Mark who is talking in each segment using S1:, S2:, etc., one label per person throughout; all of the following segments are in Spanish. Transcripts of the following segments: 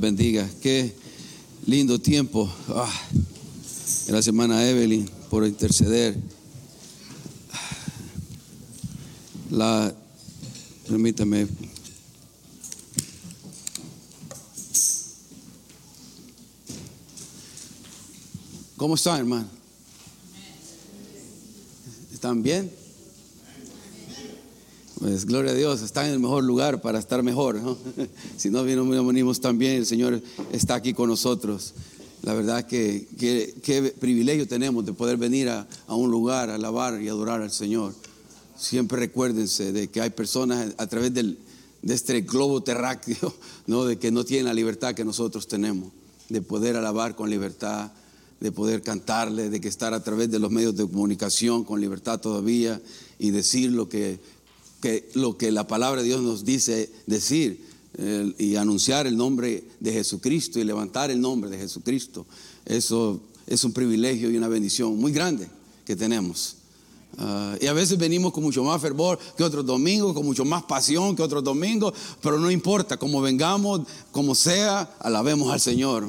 S1: bendiga. Qué lindo tiempo. Ah, gracias, hermana Evelyn, por interceder. La, permítame. ¿Cómo están, hermano? ¿Están bien? Pues gloria a Dios, están en el mejor lugar para estar mejor. ¿no? si no venimos también, el Señor está aquí con nosotros. La verdad que qué privilegio tenemos de poder venir a, a, un lugar a alabar y adorar al Señor. Siempre recuérdense de que hay personas a través del, de este globo terráqueo, ¿no? de que no tienen la libertad que nosotros tenemos, de poder alabar con libertad, de poder cantarle, de que estar a través de los medios de comunicación con libertad todavía y decir lo que que lo que la palabra de Dios nos dice decir y anunciar el nombre de Jesucristo y levantar el nombre de Jesucristo. Eso es un privilegio y una bendición muy grande que tenemos. Ah, y a veces venimos con mucho más fervor que otros domingos, con mucho más pasión que otros domingos, pero no importa, como vengamos, como sea, alabemos al Señor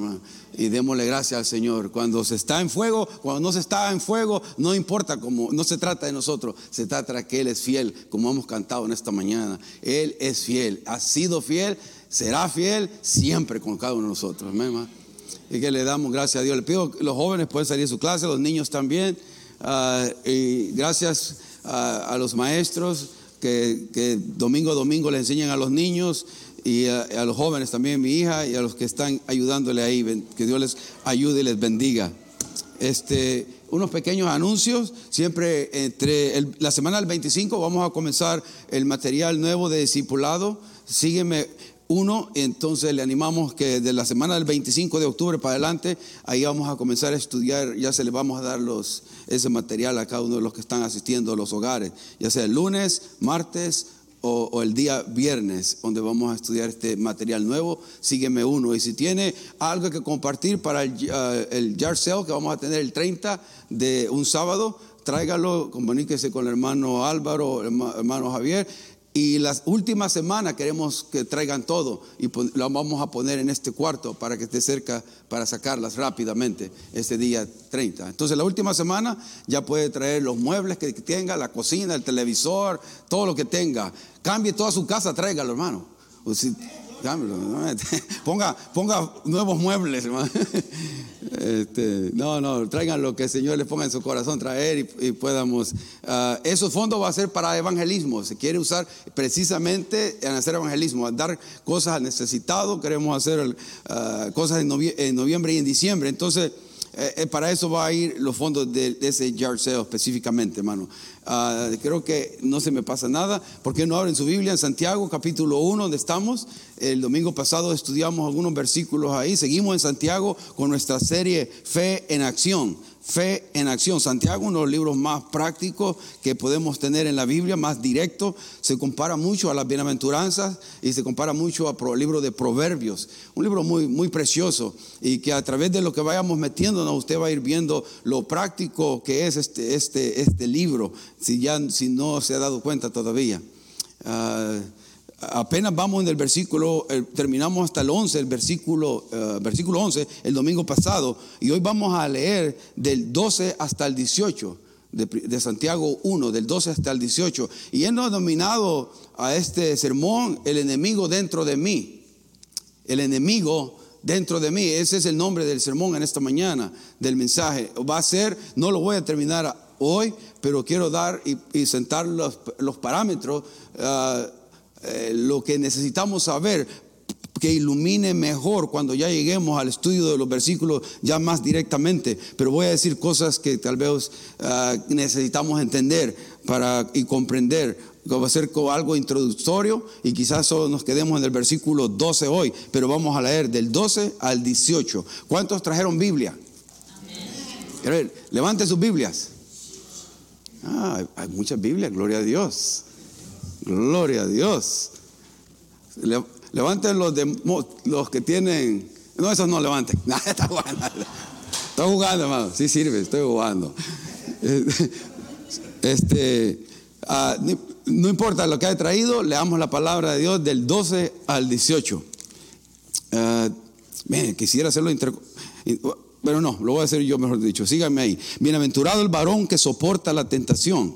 S1: y démosle gracias al Señor. Cuando se está en fuego, cuando no se está en fuego, no importa cómo, no se trata de nosotros, se trata de que Él es fiel, como hemos cantado en esta mañana. Él es fiel, ha sido fiel, será fiel siempre con cada uno de nosotros. Y que le damos gracias a Dios. Le pido que los jóvenes pueden salir de su clase, los niños también. Ah, y gracias a, los maestros que, que domingo a domingo le enseñan a los niños y a, los jóvenes también, mi hija, y a los que están ayudándole ahí, que Dios les ayude y les bendiga. Este, unos pequeños anuncios, siempre entre la semana del 25 vamos a comenzar el material nuevo de discipulado. Sígueme uno, entonces le animamos que de la semana del 25 de octubre para adelante, ahí vamos a comenzar a estudiar, ya se le vamos a dar los, ese material a cada uno de los que están asistiendo a los hogares, ya sea el lunes, martes, o, el día viernes, donde vamos a estudiar este material nuevo, sígueme uno. Y si tiene algo que compartir para el, uh, el que vamos a tener el 30 de un sábado, tráigalo, comuníquese con el hermano Álvaro, el hermano Javier y las últimas semanas queremos que traigan todo y lo vamos a poner en este cuarto para que esté cerca para sacarlas rápidamente este día 30. Entonces la última semana ya puede traer los muebles que tenga, la cocina, el televisor, todo lo que tenga. Cambie toda su casa, tráigalo hermano. Ponga, ponga nuevos muebles, hermano. Este, no, no, traigan lo que el Señor les ponga en su corazón traer y, podamos. Uh, esos fondos va a ser para evangelismo. Se quiere usar precisamente en hacer evangelismo, dar cosas al necesitado. Queremos hacer ah, cosas en, noviembre y en diciembre. Entonces, eh, eh, para eso va a ir los fondos de, ese yard sale específicamente, hermano. Ah, creo que no se me pasa nada. ¿Por qué no abren su Biblia en Santiago, capítulo 1, donde estamos? El domingo pasado estudiamos algunos versículos ahí. Seguimos en Santiago con nuestra serie Fe en Acción. Fe en acción. Santiago, uno de los libros más prácticos que podemos tener en la Biblia, más directo. Se compara mucho a las bienaventuranzas y se compara mucho al libro de Proverbios. Un libro muy, muy precioso y que a través de lo que vayamos metiéndonos, usted va a ir viendo lo práctico que es este, este, este libro, si, ya, si no se ha dado cuenta todavía. Ah, apenas vamos en el versículo, eh, terminamos hasta el 11, el versículo, eh, versículo 11, el domingo pasado, y hoy vamos a leer del 12 hasta el 18. De, Santiago 1, del 12 hasta el 18. Y él nos ha dominado a este sermón el enemigo dentro de mí. El enemigo dentro de mí. Ese es el nombre del sermón en esta mañana, del mensaje. Va a ser, no lo voy a terminar hoy, pero quiero dar y, sentar los, parámetros. Ah, eh, lo que necesitamos saber que ilumine mejor cuando ya lleguemos al estudio de los versículos ya más directamente. Pero voy a decir cosas que tal vez ah, necesitamos entender para, y comprender. Va a ser algo introductorio y quizás solo nos quedemos en el versículo 12 hoy, pero vamos a leer del 12 al 18. ¿Cuántos trajeron Biblia? Amén. Levante sus Biblias. Ah, hay muchas Biblias, gloria a Dios. Gloria a Dios. levanten los, de, los que tienen. No, esos no levanten. está jugando. Estoy jugando, hermano. Sí sirve, estoy jugando. Este, ah, no importa lo que haya traído, leamos la palabra de Dios del 12 al 18. Ah, Bien, quisiera hacerlo inter... Pero no, lo voy a hacer yo mejor dicho. Síganme ahí. Bienaventurado el varón que soporta la tentación.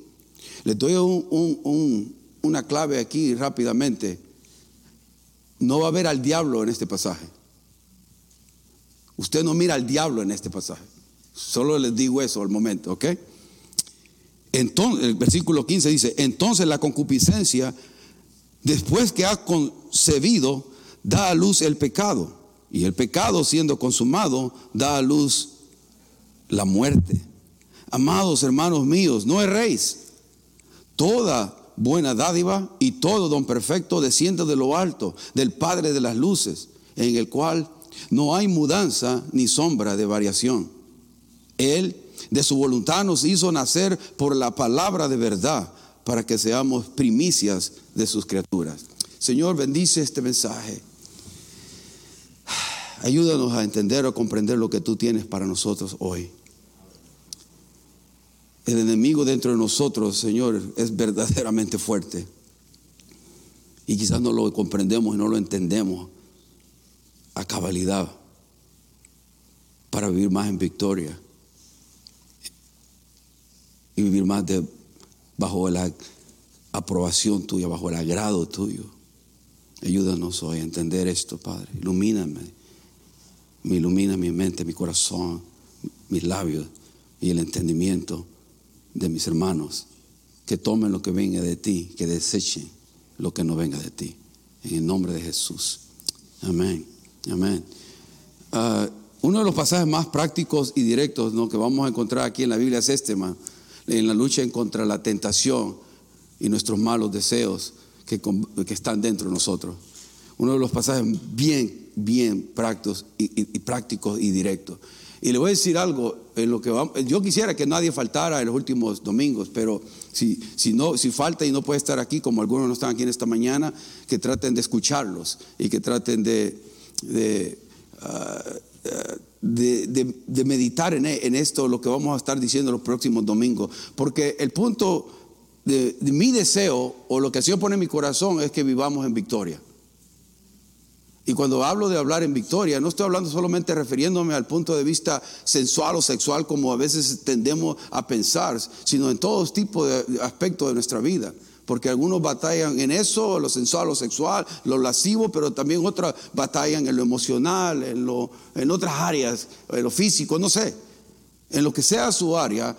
S1: Les doy una clave aquí rápidamente. No va a ver al diablo en este pasaje. Usted no mira al diablo en este pasaje. Solo les digo eso al momento, ¿ok? Entonces, el versículo 15 dice, entonces la concupiscencia, después que ha concebido, da a luz el pecado. Y el pecado siendo consumado, da a luz la muerte. Amados hermanos míos, no erréis. Toda buena dádiva y todo don perfecto desciende de lo alto, del Padre de las luces, en el cual no hay mudanza ni sombra de variación. Él de su voluntad nos hizo nacer por la palabra de verdad para que seamos primicias de sus criaturas. Señor, bendice este mensaje. Ayúdanos a entender o comprender lo que tú tienes para nosotros hoy. El enemigo dentro de nosotros, Señor, es verdaderamente fuerte. Y quizás no lo comprendemos y no lo entendemos a cabalidad para vivir más en victoria y vivir más bajo la aprobación tuya, bajo el agrado tuyo. Ayúdanos hoy a entender esto, Padre. Ilumíname. Me ilumina mi mente, mi corazón, mis labios y el entendimiento de mis hermanos. Que tomen lo que venga de ti, que desechen lo que no venga de ti. En el nombre de Jesús. Amén. Amén. Ah, uno de los pasajes más prácticos y directos que vamos a encontrar aquí en la Biblia es este, en la lucha contra la tentación y nuestros malos deseos que, están dentro de nosotros. Uno de los pasajes bien, bien prácticos y, prácticos y directos. Y le voy a decir algo, en lo que yo quisiera que nadie faltara en los últimos domingos, pero si, si, no, si falta y no puede estar aquí, como algunos no están aquí en esta mañana, que traten de escucharlos y que traten de, de, ah, de, meditar en, esto, lo que vamos a estar diciendo los próximos domingos. Porque el punto de, mi deseo, o lo que el Señor pone en mi corazón, es que vivamos en victoria. Y cuando hablo de hablar en victoria, no estoy hablando solamente refiriéndome al punto de vista sensual o sexual como a veces tendemos a pensar, sino en todos tipos de aspectos de nuestra vida. Porque algunos batallan en eso, lo sensual, lo sexual, lo lascivo, pero también otros batallan en lo emocional, en, lo, en otras áreas, en lo físico, no sé, en lo que sea su área,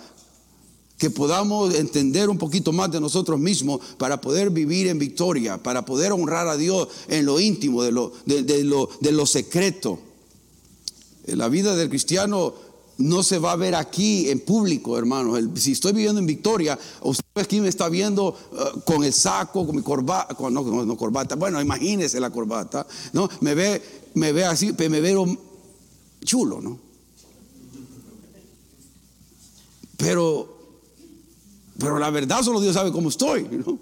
S1: que podamos entender un poquito más de nosotros mismos para poder vivir en victoria, para poder honrar a Dios en lo íntimo, de lo, de, lo, de lo secreto. La vida del cristiano no se va a ver aquí en público, hermano. si estoy viviendo en Victoria, usted aquí me está viendo uh, con el saco, con mi corbata, con, no, no, corbata, bueno, imagínese la corbata, ¿no? Me ve, me ve así, me veo chulo, ¿no? Pero, pero la verdad solo Dios sabe cómo estoy, ¿no?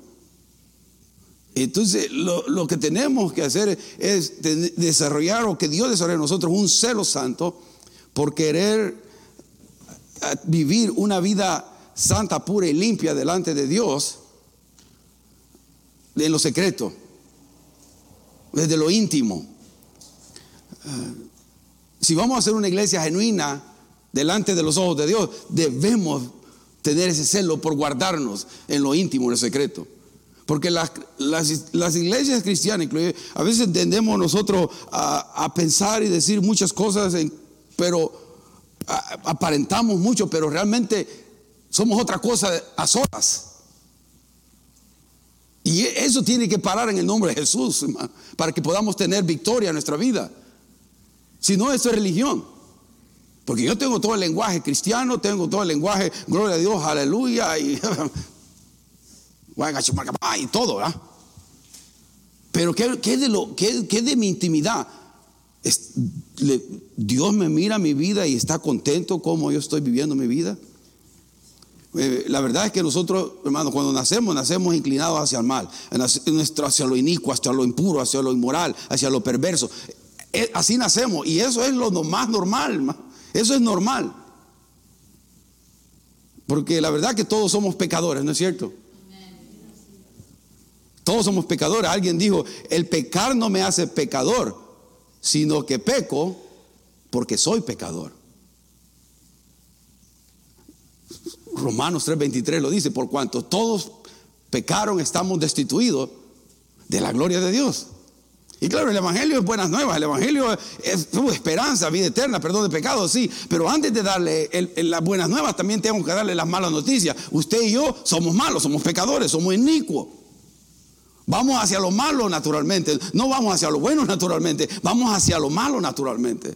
S1: Entonces, lo, lo, que tenemos que hacer es desarrollar, o que Dios desarrolle en nosotros, un celo santo por querer vivir una vida santa, pura y limpia delante de Dios, en lo secreto, desde lo íntimo. Eh, si vamos a hacer una iglesia genuina delante de los ojos de Dios, debemos tener ese celo por guardarnos en lo íntimo, en lo secreto. Porque las, las, iglesias cristianas, a veces tendemos nosotros a, pensar y decir muchas cosas pero aparentamos mucho, pero realmente somos otra cosa a solas. Y eso tiene que parar en el nombre de Jesús, para que podamos tener victoria en nuestra vida. Si no, eso es religión. Porque yo tengo todo el lenguaje cristiano, tengo todo el lenguaje, gloria a Dios, aleluya, y, y todo, Pero ¿qué, de, lo, qué, qué de mi intimidad? Dios me mira mi vida y está contento como yo estoy viviendo mi vida. Eh, la verdad es que nosotros, hermanos, cuando nacemos, nacemos inclinados hacia el mal, hacia lo inicuo, hacia lo impuro, hacia lo inmoral, hacia lo perverso. Eh, así nacemos y eso es lo más normal, eso es normal. Porque la verdad que todos somos pecadores, ¿no es cierto? Todos somos pecadores. Alguien dijo, el pecar no me hace pecador, sino que peco porque soy pecador. Romanos 3:23 lo dice, por cuanto todos pecaron, estamos destituidos de la gloria de Dios. Y claro, el Evangelio es buenas nuevas, el Evangelio es esperanza, vida eterna, perdón de pecados, sí. Pero antes de darle las buenas nuevas, también tengo que darle las malas noticias. Usted y yo somos malos, somos pecadores, somos inicuos. Vamos hacia lo malo naturalmente, no vamos hacia lo bueno naturalmente, vamos hacia lo malo naturalmente.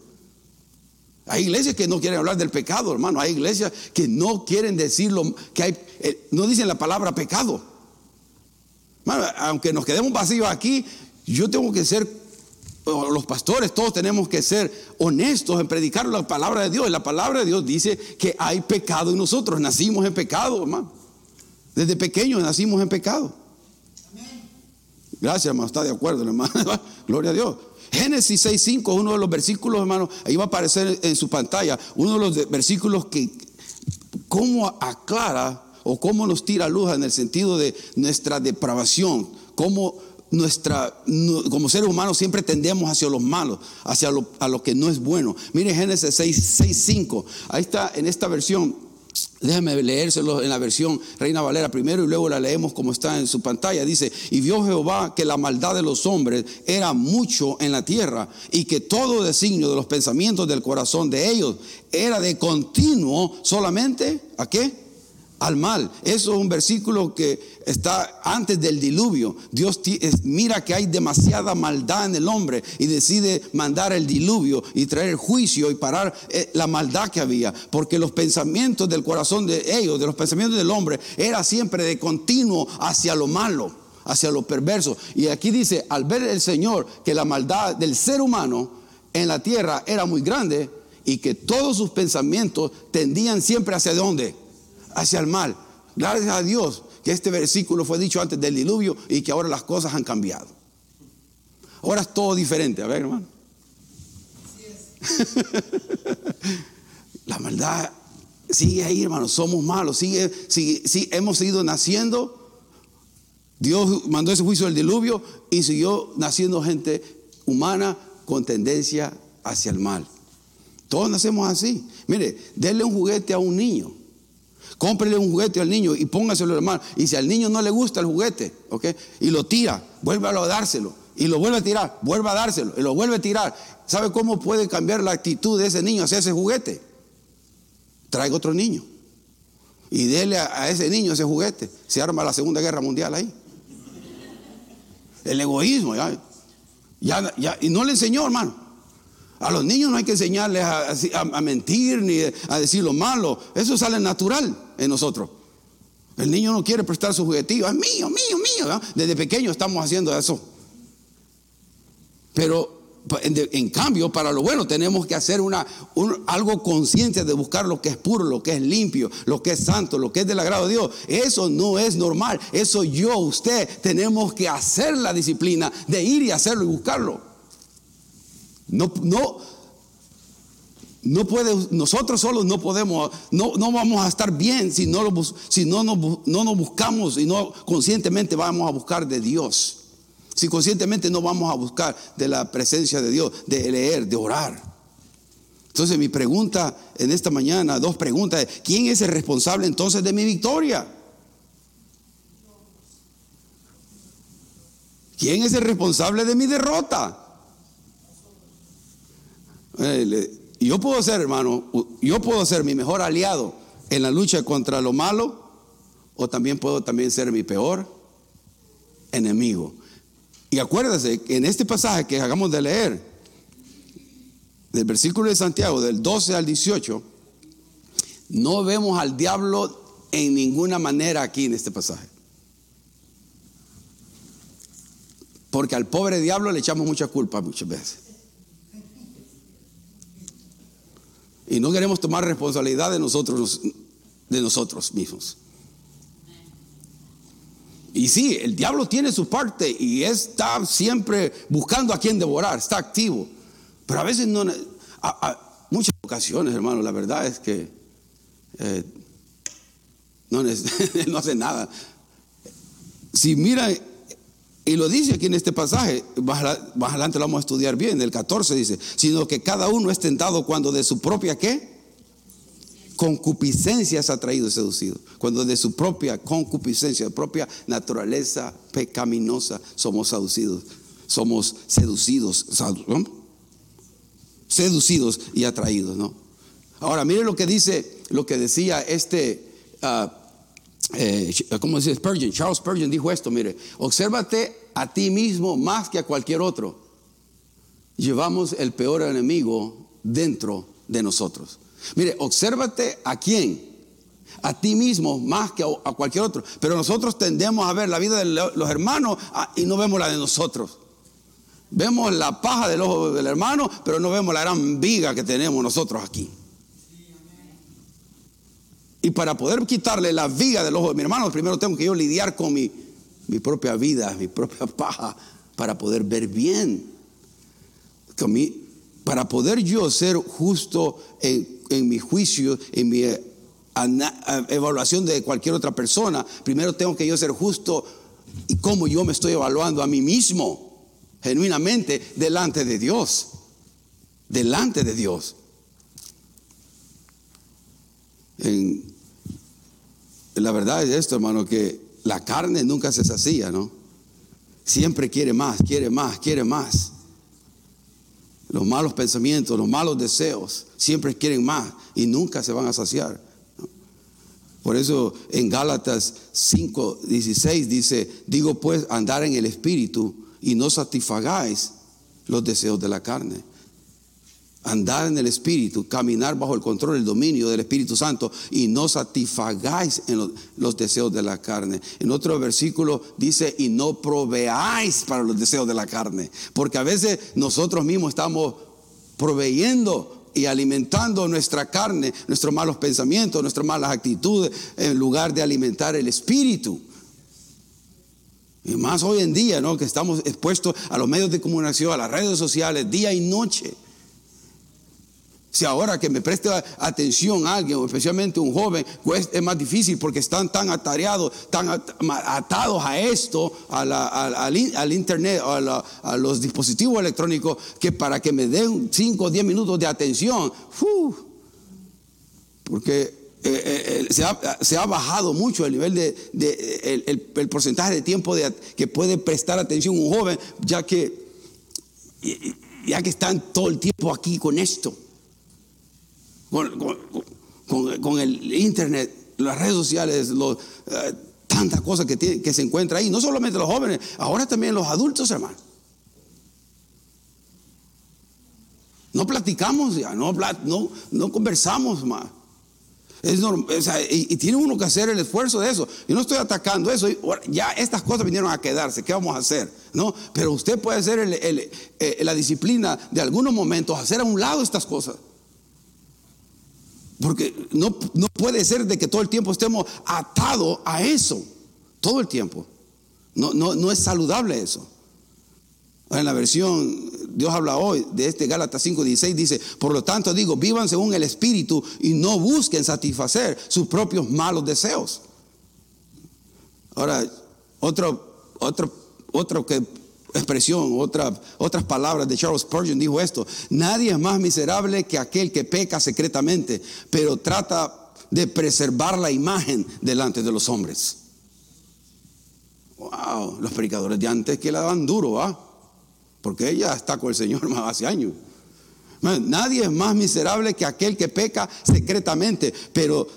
S1: Hay iglesias que no quieren hablar del pecado, hermano. Hay iglesias que no quieren decirlo, que hay, eh, no dicen la palabra pecado. aunque nos quedemos vacíos aquí, yo tengo que ser, los pastores, todos tenemos que ser honestos en predicar la palabra de Dios. La palabra de Dios dice que hay pecado en nosotros. Nacimos en pecado, hermano. Desde pequeños nacimos en pecado. Gracias, hermano. Está de acuerdo, hermano. Gloria a Dios. Génesis 6.5 uno de los versículos, hermano, ahí va a aparecer en su pantalla, uno de los versículos que, cómo aclara o cómo nos tira luz en el sentido de nuestra depravación, cómo nuestra, como seres humanos siempre tendemos hacia los malos, hacia lo, a lo que no es bueno. Mire Génesis 6.5, ahí está en esta versión, Déjame leérselo en la versión Reina Valera primero y luego la leemos como está en su pantalla. Dice, y vio Jehová que la maldad de los hombres era mucho en la tierra y que todo designio de los pensamientos del corazón de ellos era de continuo solamente, ¿a qué? Al mal. Eso es un versículo que está antes del diluvio. Dios mira que hay demasiada maldad en el hombre y decide mandar el diluvio y traer juicio y parar eh, la maldad que había. Porque los pensamientos del corazón de ellos, de los pensamientos del hombre, era siempre de continuo hacia lo malo, hacia lo perverso. Y aquí dice, al ver el Señor que la maldad del ser humano en la tierra era muy grande y que todos sus pensamientos tendían siempre hacia dónde? Hacia el mal. Gracias a Dios que este versículo fue dicho antes del diluvio y que ahora las cosas han cambiado. Ahora es todo diferente. A ver, hermano. La maldad sigue ahí, hermano. Somos malos. Sigue, sigue, hemos seguido naciendo. Dios mandó ese juicio del diluvio y siguió naciendo gente humana con tendencia hacia el mal. Todos nacemos así. Mire, denle un juguete a un niño Cómprele un juguete al niño y póngaselo hermano. Y si al niño no le gusta el juguete, ¿ok? Y lo tira, vuelve a dárselo. Y lo vuelve a tirar, vuelve a dárselo. Y lo vuelve a tirar. ¿Sabe cómo puede cambiar la actitud de ese niño hacia ese juguete? Traiga otro niño. Y dele a, ese niño ese juguete. Se arma la Segunda Guerra Mundial ahí. El egoísmo, ya, ya, ya, y no le enseñó, hermano. A los niños no hay que enseñarles a, mentir ni a decir lo malo. Eso sale natural en nosotros. El niño no quiere prestar su juguetito. Es mío, mío, mío. Desde pequeño estamos haciendo eso. Pero en, cambio, para lo bueno tenemos que hacer una, algo consciente de buscar lo que es puro, lo que es limpio, lo que es santo, lo que es del agrado de Dios. Eso no es normal. Eso yo, usted, tenemos que hacer la disciplina de ir y hacerlo y buscarlo. No, no, no puede, nosotros solos no podemos, no, no vamos a estar bien si no, lo, si no, nos, no nos buscamos y no conscientemente vamos a buscar de Dios. Si conscientemente no vamos a buscar de la presencia de Dios, de leer, de orar. Entonces mi pregunta en esta mañana, dos preguntas, ¿quién es el responsable entonces de mi victoria? ¿Quién es el responsable de mi derrota? Eh, yo puedo ser, hermano, yo puedo ser mi mejor aliado en la lucha contra lo malo, o también puedo también ser mi peor enemigo. Y acuérdese que en este pasaje que hagamos de leer, del versículo de Santiago, del 12 al 18, no vemos al diablo en ninguna manera aquí en este pasaje. Porque al pobre diablo le echamos mucha culpa muchas veces. Y no queremos tomar responsabilidad de nosotros, de nosotros mismos. Y sí, el diablo tiene su parte y está siempre buscando a quien devorar, está activo. Pero a veces no, muchas ocasiones, hermano, la verdad es que eh, no, no hace nada. Si mira, y lo dice aquí en este pasaje, más, adelante lo vamos a estudiar bien, el 14 dice, sino que cada uno es tentado cuando de su propia qué? Concupiscencia es atraído y seducido. Cuando de su propia concupiscencia, propia naturaleza pecaminosa, somos seducidos. Somos seducidos. Seducidos y atraídos, ¿no? Ahora, mire lo que dice, lo que decía este. Uh, eh, ¿cómo dice Spurgeon? Charles Spurgeon dijo esto, mire, obsérvate a ti mismo más que a cualquier otro. Llevamos el peor enemigo dentro de nosotros. Mire, obsérvate a quién. A ti mismo más que a, cualquier otro. Pero nosotros tendemos a ver la vida de los hermanos ah, y no vemos la de nosotros. Vemos la paja del ojo del hermano, pero no vemos la gran viga que tenemos nosotros aquí. Y para poder quitarle la viga del ojo de mi hermano, primero tengo que yo lidiar con mi, mi propia vida, mi propia paja, para poder ver bien. para poder yo ser justo en, en mi juicio, en mi eh, evaluación de cualquier otra persona, primero tengo que yo ser justo y cómo yo me estoy evaluando a mí mismo, genuinamente, delante de Dios. Delante de Dios. En, la verdad es esto, hermano, que la carne nunca se sacía, ¿no? Siempre quiere más, quiere más, quiere más. Los malos pensamientos, los malos deseos, siempre quieren más y nunca se van a saciar. Por eso en Gálatas 5, 16 dice, digo pues andar en el Espíritu y no satisfagáis los deseos de la carne andar en el Espíritu, caminar bajo el control, el dominio del Espíritu Santo y no satisfagáis en los, deseos de la carne. En otro versículo dice, y no proveáis para los deseos de la carne, porque a veces nosotros mismos estamos proveyendo y alimentando nuestra carne, nuestros malos pensamientos, nuestras malas actitudes, en lugar de alimentar el Espíritu. Y más hoy en día, ¿no? Que estamos expuestos a los medios de comunicación, a las redes sociales, día y noche. Si ahora que me preste atención a alguien, especialmente un joven, pues es más difícil porque están tan atareados, tan atados a esto, al, internet, a, los dispositivos electrónicos, que para que me den 5 o 10 minutos de atención, porque eh, eh, eh, se, ha, bajado mucho el nivel de, el, porcentaje de tiempo que puede prestar atención un joven, ya que, ya que están todo el tiempo aquí con esto con, el internet, las redes sociales, eh, tantas cosas que, se encuentra ahí. No solamente los jóvenes, ahora también los adultos, hermano. No platicamos ya, no, conversamos más. Es y, tiene uno que hacer el esfuerzo de eso. Y no estoy atacando eso. Ya estas cosas vinieron a quedarse. ¿Qué vamos a hacer? ¿No? Pero usted puede hacer eh, la disciplina de algunos momentos, hacer a un lado estas cosas. Porque no, no puede ser de que todo el tiempo estemos atados a eso. Todo el tiempo. No, no, no es saludable eso. En la versión Dios habla hoy de este Gálatas 5:16 dice, por lo tanto digo, vivan según el Espíritu y no busquen satisfacer sus propios malos deseos. Ahora, otro, otro, otro que expresión, otra, otras palabras de Charles Spurgeon dijo esto, nadie es más miserable que aquel que peca secretamente, pero trata de preservar la imagen delante de los hombres. Wow, los predicadores de antes que la daban duro, ¿va? Porque ella está con el Señor más hace años. Nadie es más miserable que aquel que peca secretamente, pero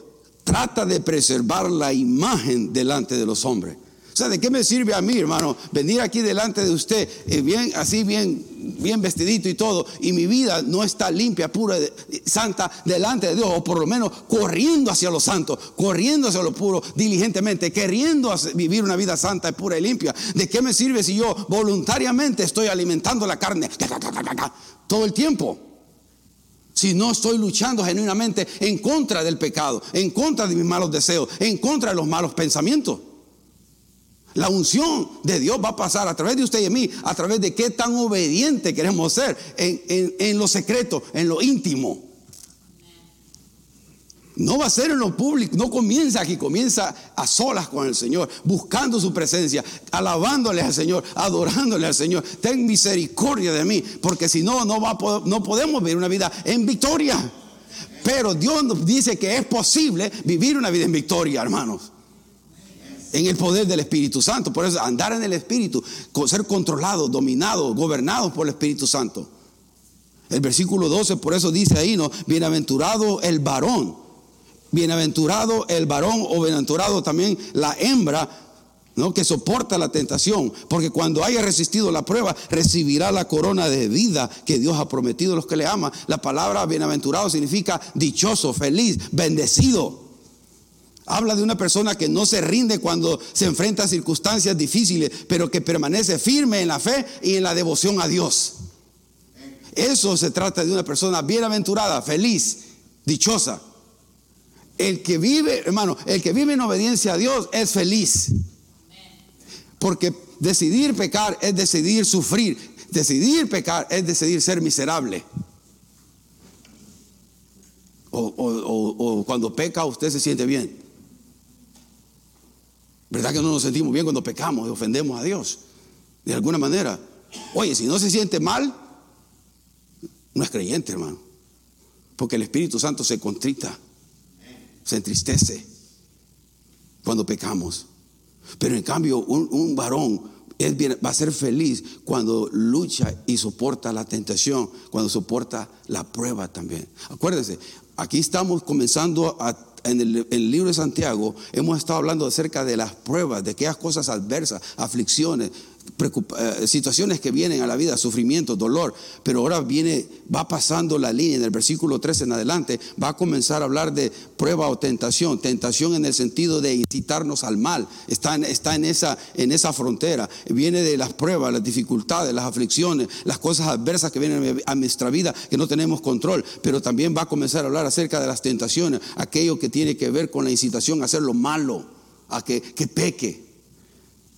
S1: trata de preservar la imagen delante de los hombres. Sea, ¿de qué me sirve a mí, hermano, venir aquí delante de usted, eh, bien, así bien, bien vestidito y todo, y mi vida no está limpia, pura, santa delante de Dios, o por lo menos corriendo hacia lo santo, corriendo hacia lo puro, diligentemente, queriendo vivir una vida santa, pura y limpia? ¿De qué me sirve si yo voluntariamente estoy alimentando la carne todo el tiempo? Si no estoy luchando genuinamente en contra del pecado, en contra de mis malos deseos, en contra de los malos pensamientos. La unción de Dios va a pasar a través de usted y de mí, a través de qué tan obediente queremos ser en, en lo secreto, en lo íntimo. No va a ser en lo público, no comienza aquí, comienza a solas con el Señor, buscando su presencia, alabándole al Señor, adorándole al Señor. Ten misericordia de mí, porque si no, no, va no podemos vivir una vida en victoria. Pero Dios nos dice que es posible vivir una vida en victoria, hermanos. En el poder del Espíritu Santo. Por eso andar en el Espíritu, ser controlados, dominados, gobernados por el Espíritu Santo. El versículo 12, por eso dice ahí, ¿no? Bienaventurado el varón Bienaventurado el varón o bienaventurado también la hembra ¿no? que soporta la tentación, porque cuando haya resistido la prueba, recibirá la corona de vida que Dios ha prometido a los que le aman. La palabra bienaventurado significa dichoso, feliz, bendecido. Habla de una persona que no se rinde cuando se enfrenta a circunstancias difíciles, pero que permanece firme en la fe y en la devoción a Dios. Eso se trata de una persona bienaventurada, feliz, dichosa. El que vive, hermano, el que vive en obediencia a Dios es feliz. Porque decidir pecar es decidir sufrir. Decidir pecar es decidir ser miserable. O, cuando peca usted se siente bien. ¿Verdad que no nos sentimos bien cuando pecamos y ofendemos a Dios? De alguna manera. Oye, si no se siente mal, no es creyente, hermano. Porque el Espíritu Santo se contrita se entristece cuando pecamos. Pero en cambio, un, varón va a ser feliz cuando lucha y soporta la tentación, cuando soporta la prueba también. Acuérdense, aquí estamos comenzando en, el, libro de Santiago, hemos estado hablando acerca de las pruebas, de aquellas cosas adversas, aflicciones, situaciones que vienen a la vida, sufrimiento, dolor, pero ahora viene, va pasando la línea en el versículo 13 en adelante, va a comenzar a hablar de prueba o tentación, tentación en el sentido de incitarnos al mal, está en, está en, esa, en esa frontera, viene de las pruebas, las dificultades, las aflicciones, las cosas adversas que vienen a nuestra vida que no tenemos control, pero también va a comenzar a hablar acerca de las tentaciones, aquello que tiene que ver con la incitación a hacer lo malo, a que, que peque.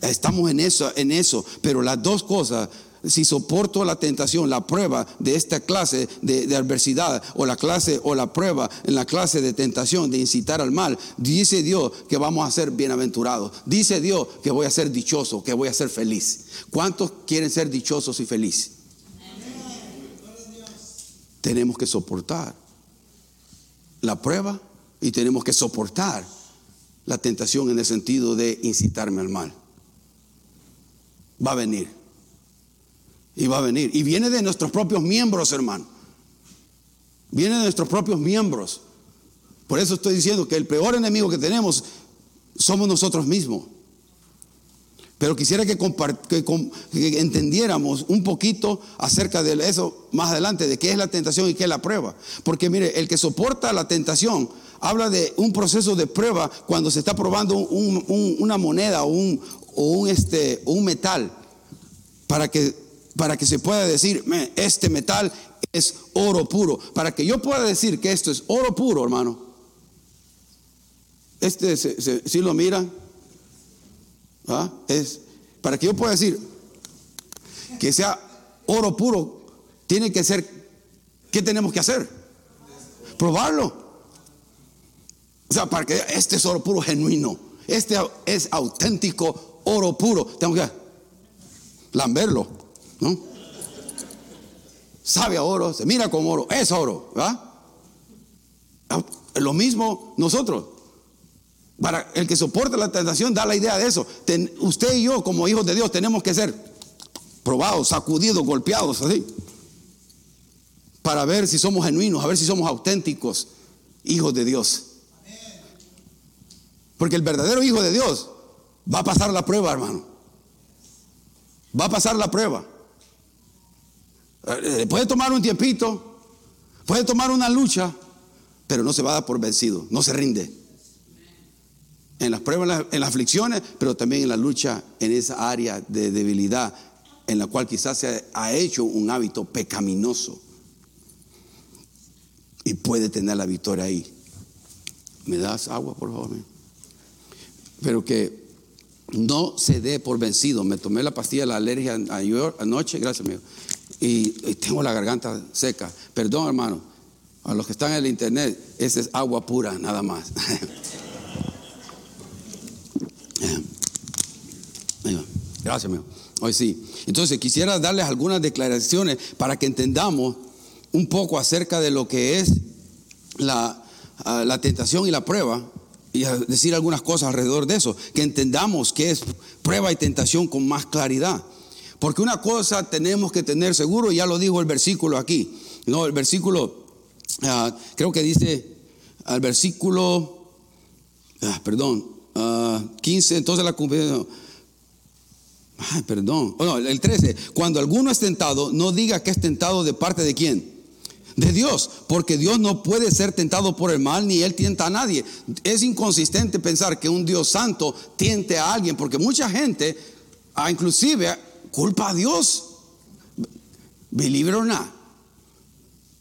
S1: Estamos en eso, en eso, pero las dos cosas, si soporto la tentación, la prueba de esta clase de, adversidad, o la clase o la prueba en la clase de tentación, de incitar al mal, dice Dios que vamos a ser bienaventurados. Dice Dios que voy a ser dichoso, que voy a ser feliz. ¿Cuántos quieren ser dichosos y felices? Tenemos que soportar la prueba y tenemos que soportar la tentación en el sentido de incitarme al mal va a venir. Y va a venir. Y viene de nuestros propios miembros, hermano. Viene de nuestros propios miembros. Por eso estoy diciendo que el peor enemigo que tenemos somos nosotros mismos. Pero quisiera que, que, entendiéramos un poquito acerca de eso más adelante, de qué es la tentación y qué es la prueba. Porque mire, el que soporta la tentación habla de un proceso de prueba cuando se está probando una moneda o un, un, este, un metal para que, para que se pueda decir, este metal es oro puro. Para que yo pueda decir que esto es oro puro, hermano. Este, si lo miran, ¿Ah? es para que yo pueda decir que sea oro puro, tiene que ser, ¿qué tenemos que hacer? Probarlo. O sea, para que este es oro puro genuino, este es auténtico oro puro. Tengo que lamberlo, ¿no? Sabe oro, se mira como oro, es oro, ¿verdad? Lo mismo nosotros. Para el que soporta la tentación, da la idea de eso. usted y yo, como hijos de Dios, tenemos que ser probados, sacudidos, golpeados, así. Para ver si somos genuinos, a ver si somos auténticos hijos de Dios. Porque el verdadero hijo de Dios Va a pasar la prueba, hermano. Va a pasar la prueba. Eh, puede tomar un tiempito, puede tomar una lucha, pero no se va a dar por vencido, no se rinde. En las pruebas, en las aflicciones, pero también en la lucha en esa área de debilidad en la cual quizás se ha hecho un hábito pecaminoso. y puede tener la victoria ahí. ¿Me das agua, por favor? Pero que no se dé por vencido. Me tomé la pastilla de la alergia anoche, gracias, amigo. Y, tengo la garganta seca. Perdón, hermano. A los que están en el internet, esa es agua pura, nada más. Gracias, amigo. Hoy sí. Entonces quisiera darles algunas declaraciones para que entendamos un poco acerca de lo que es la, ah, la tentación y la prueba y decir algunas cosas alrededor de eso, que entendamos que es prueba y tentación con más claridad. Porque una cosa tenemos que tener seguro, ya lo dijo el versículo aquí, no, el versículo, ah, creo que dice, al versículo, ah, perdón, 15, entonces la Ay, perdón. Oh, el 13. Cuando alguno es tentado, no diga que es tentado de parte de quién. De Dios, porque Dios no puede ser tentado por el mal ni Él tienta a nadie. Es inconsistente pensar que un Dios santo tiente a alguien, porque mucha gente, ah, inclusive, culpa a Dios. Believe or not.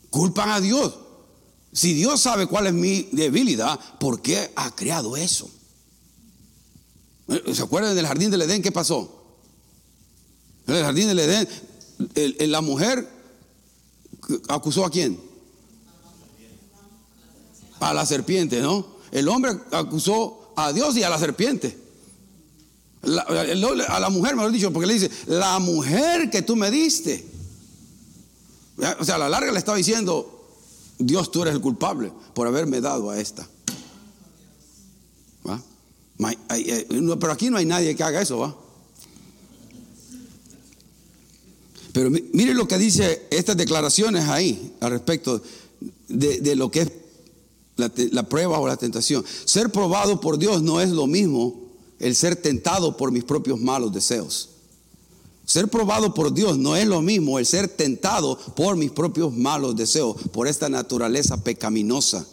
S1: Culpan a Dios. Si Dios sabe cuál es mi debilidad, ¿por qué ha creado eso? ¿Se acuerdan del jardín del Edén? ¿Qué pasó? En el jardín del Edén, la mujer acusó a quién? A la serpiente, ¿no? El hombre acusó a Dios y a la serpiente. a la mujer, mejor dicho, porque le dice, la mujer que tú me diste. O sea, a la larga le estaba diciendo, Dios, tú eres el culpable por haberme dado a esta. Eh, pero aquí no hay nadie que haga eso, ¿va? Pero mire lo que dice estas declaraciones ahí al respecto de, lo que es la, la, prueba o la tentación. Ser probado por Dios no es lo mismo el ser tentado por mis propios malos deseos. Ser probado por Dios no es lo mismo el ser tentado por mis propios malos deseos, por esta naturaleza pecaminosa.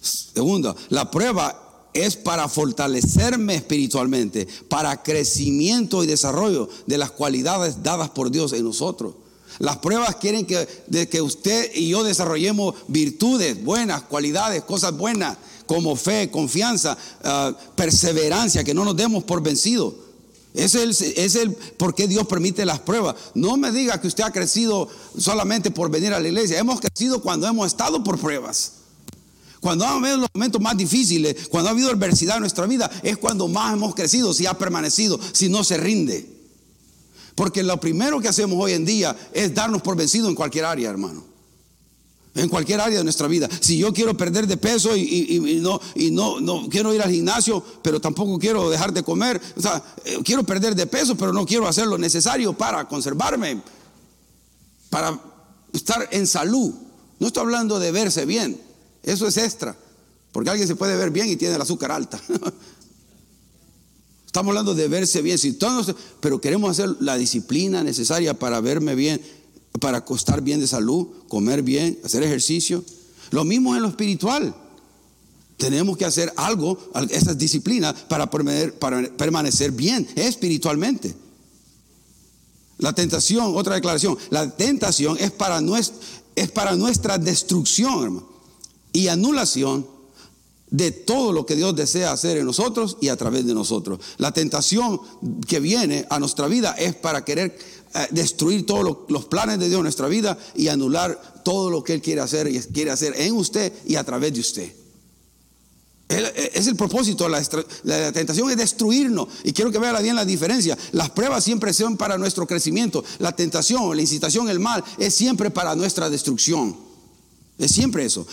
S1: Segundo, la prueba es para fortalecerme espiritualmente, para crecimiento y desarrollo de las cualidades dadas por Dios en nosotros. Las pruebas quieren que, de que usted y yo desarrollemos virtudes buenas, cualidades, cosas buenas, como fe, confianza, ah, perseverancia, que no nos demos por vencidos. Es el, es el por qué Dios permite las pruebas. No me diga que usted ha crecido solamente por venir a la iglesia. Hemos crecido cuando hemos estado por pruebas. Cuando ha habido los momentos más difíciles, cuando ha habido adversidad en nuestra vida, es cuando más hemos crecido, si ha permanecido, si no se rinde. Porque lo primero que hacemos hoy en día es darnos por vencido en cualquier área, hermano. En cualquier área de nuestra vida. Si yo quiero perder de peso y, no, y no, quiero ir al gimnasio, pero tampoco quiero dejar de comer. O sea, eh, quiero perder de peso, pero no quiero hacer lo necesario para conservarme, para estar en salud. No estoy hablando de verse bien. Eso es extra, porque alguien se puede ver bien y tiene el azúcar alta. Estamos hablando de verse bien, si todos, pero queremos hacer la disciplina necesaria para verme bien, para estar bien de salud, comer bien, hacer ejercicio. Lo mismo en lo espiritual. Tenemos que hacer algo, esas disciplinas, para permanecer bien espiritualmente. La tentación, otra declaración, la tentación es para, es para nuestra destrucción, hermano y anulación de todo lo que Dios desea hacer en nosotros y a través de nosotros. La tentación que viene a nuestra vida es para querer eh, destruir todos los planes de Dios en nuestra vida y anular todo lo que Él quiere hacer y quiere hacer en usted y a través de usted. Eh, es el propósito, la, la, tentación es destruirnos. Y quiero que vea bien la diferencia. Las pruebas siempre son para nuestro crecimiento. La tentación, la incitación, el mal es siempre para nuestra destrucción. Es siempre eso.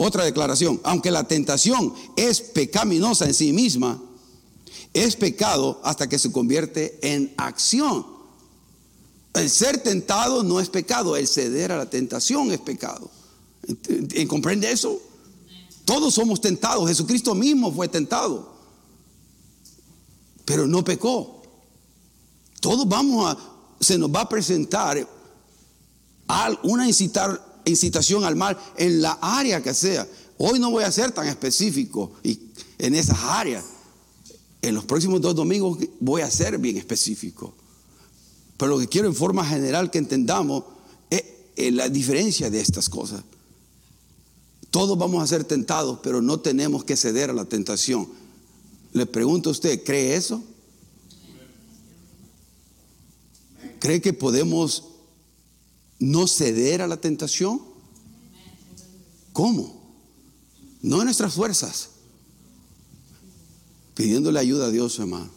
S1: Otra declaración, aunque la tentación es pecaminosa en sí misma, es pecado hasta que se convierte en acción. El ser tentado no es pecado, el ceder a la tentación es pecado. ¿Comprende eso? Todos somos tentados, Jesucristo mismo fue tentado, pero no pecó. Todos vamos a, se nos va a presentar una incitar, incitación al mal en la área que sea. Hoy no voy a ser tan específico y en esas áreas. En los próximos dos domingos voy a ser bien específico. Pero lo que quiero en forma general que entendamos es, la diferencia de estas cosas. Todos vamos a ser tentados, pero no tenemos que ceder a la tentación. Le pregunto a usted, ¿cree eso? ¿Cree que podemos no ceder a la tentación? ¿Cómo? No en nuestras fuerzas. Pidiéndole ayuda a Dios, hermano.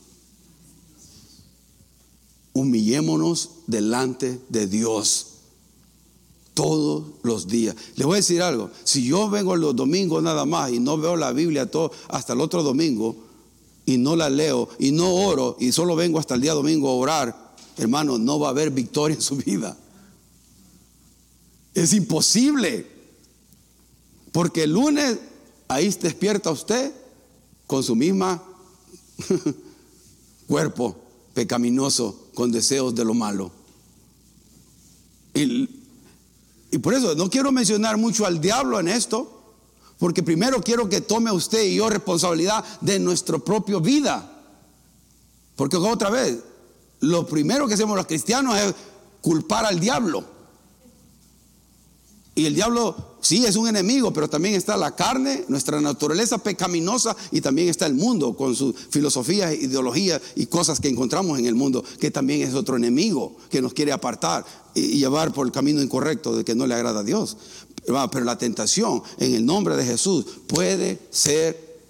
S1: Humillémonos delante de Dios todos los días. Le voy a decir algo, si yo vengo los domingos nada más y no veo la Biblia todo, hasta el otro domingo y no la leo y no oro y solo vengo hasta el día domingo a orar, hermano, no va a haber victoria en su vida. Es imposible. Porque el lunes ahí despierta usted con su misma cuerpo pecaminoso, con deseos de lo malo. Y, y por eso no quiero mencionar mucho al diablo en esto, porque primero quiero que tome usted y yo responsabilidad de nuestra propia vida. Porque otra vez, lo primero que hacemos los cristianos es culpar al diablo. Y el diablo sí es un enemigo, pero también está la carne, nuestra naturaleza pecaminosa y también está el mundo con sus filosofías, ideologías y cosas que encontramos en el mundo, que también es otro enemigo que nos quiere apartar y llevar por el camino incorrecto de que no le agrada a Dios. Pero la tentación en el nombre de Jesús puede ser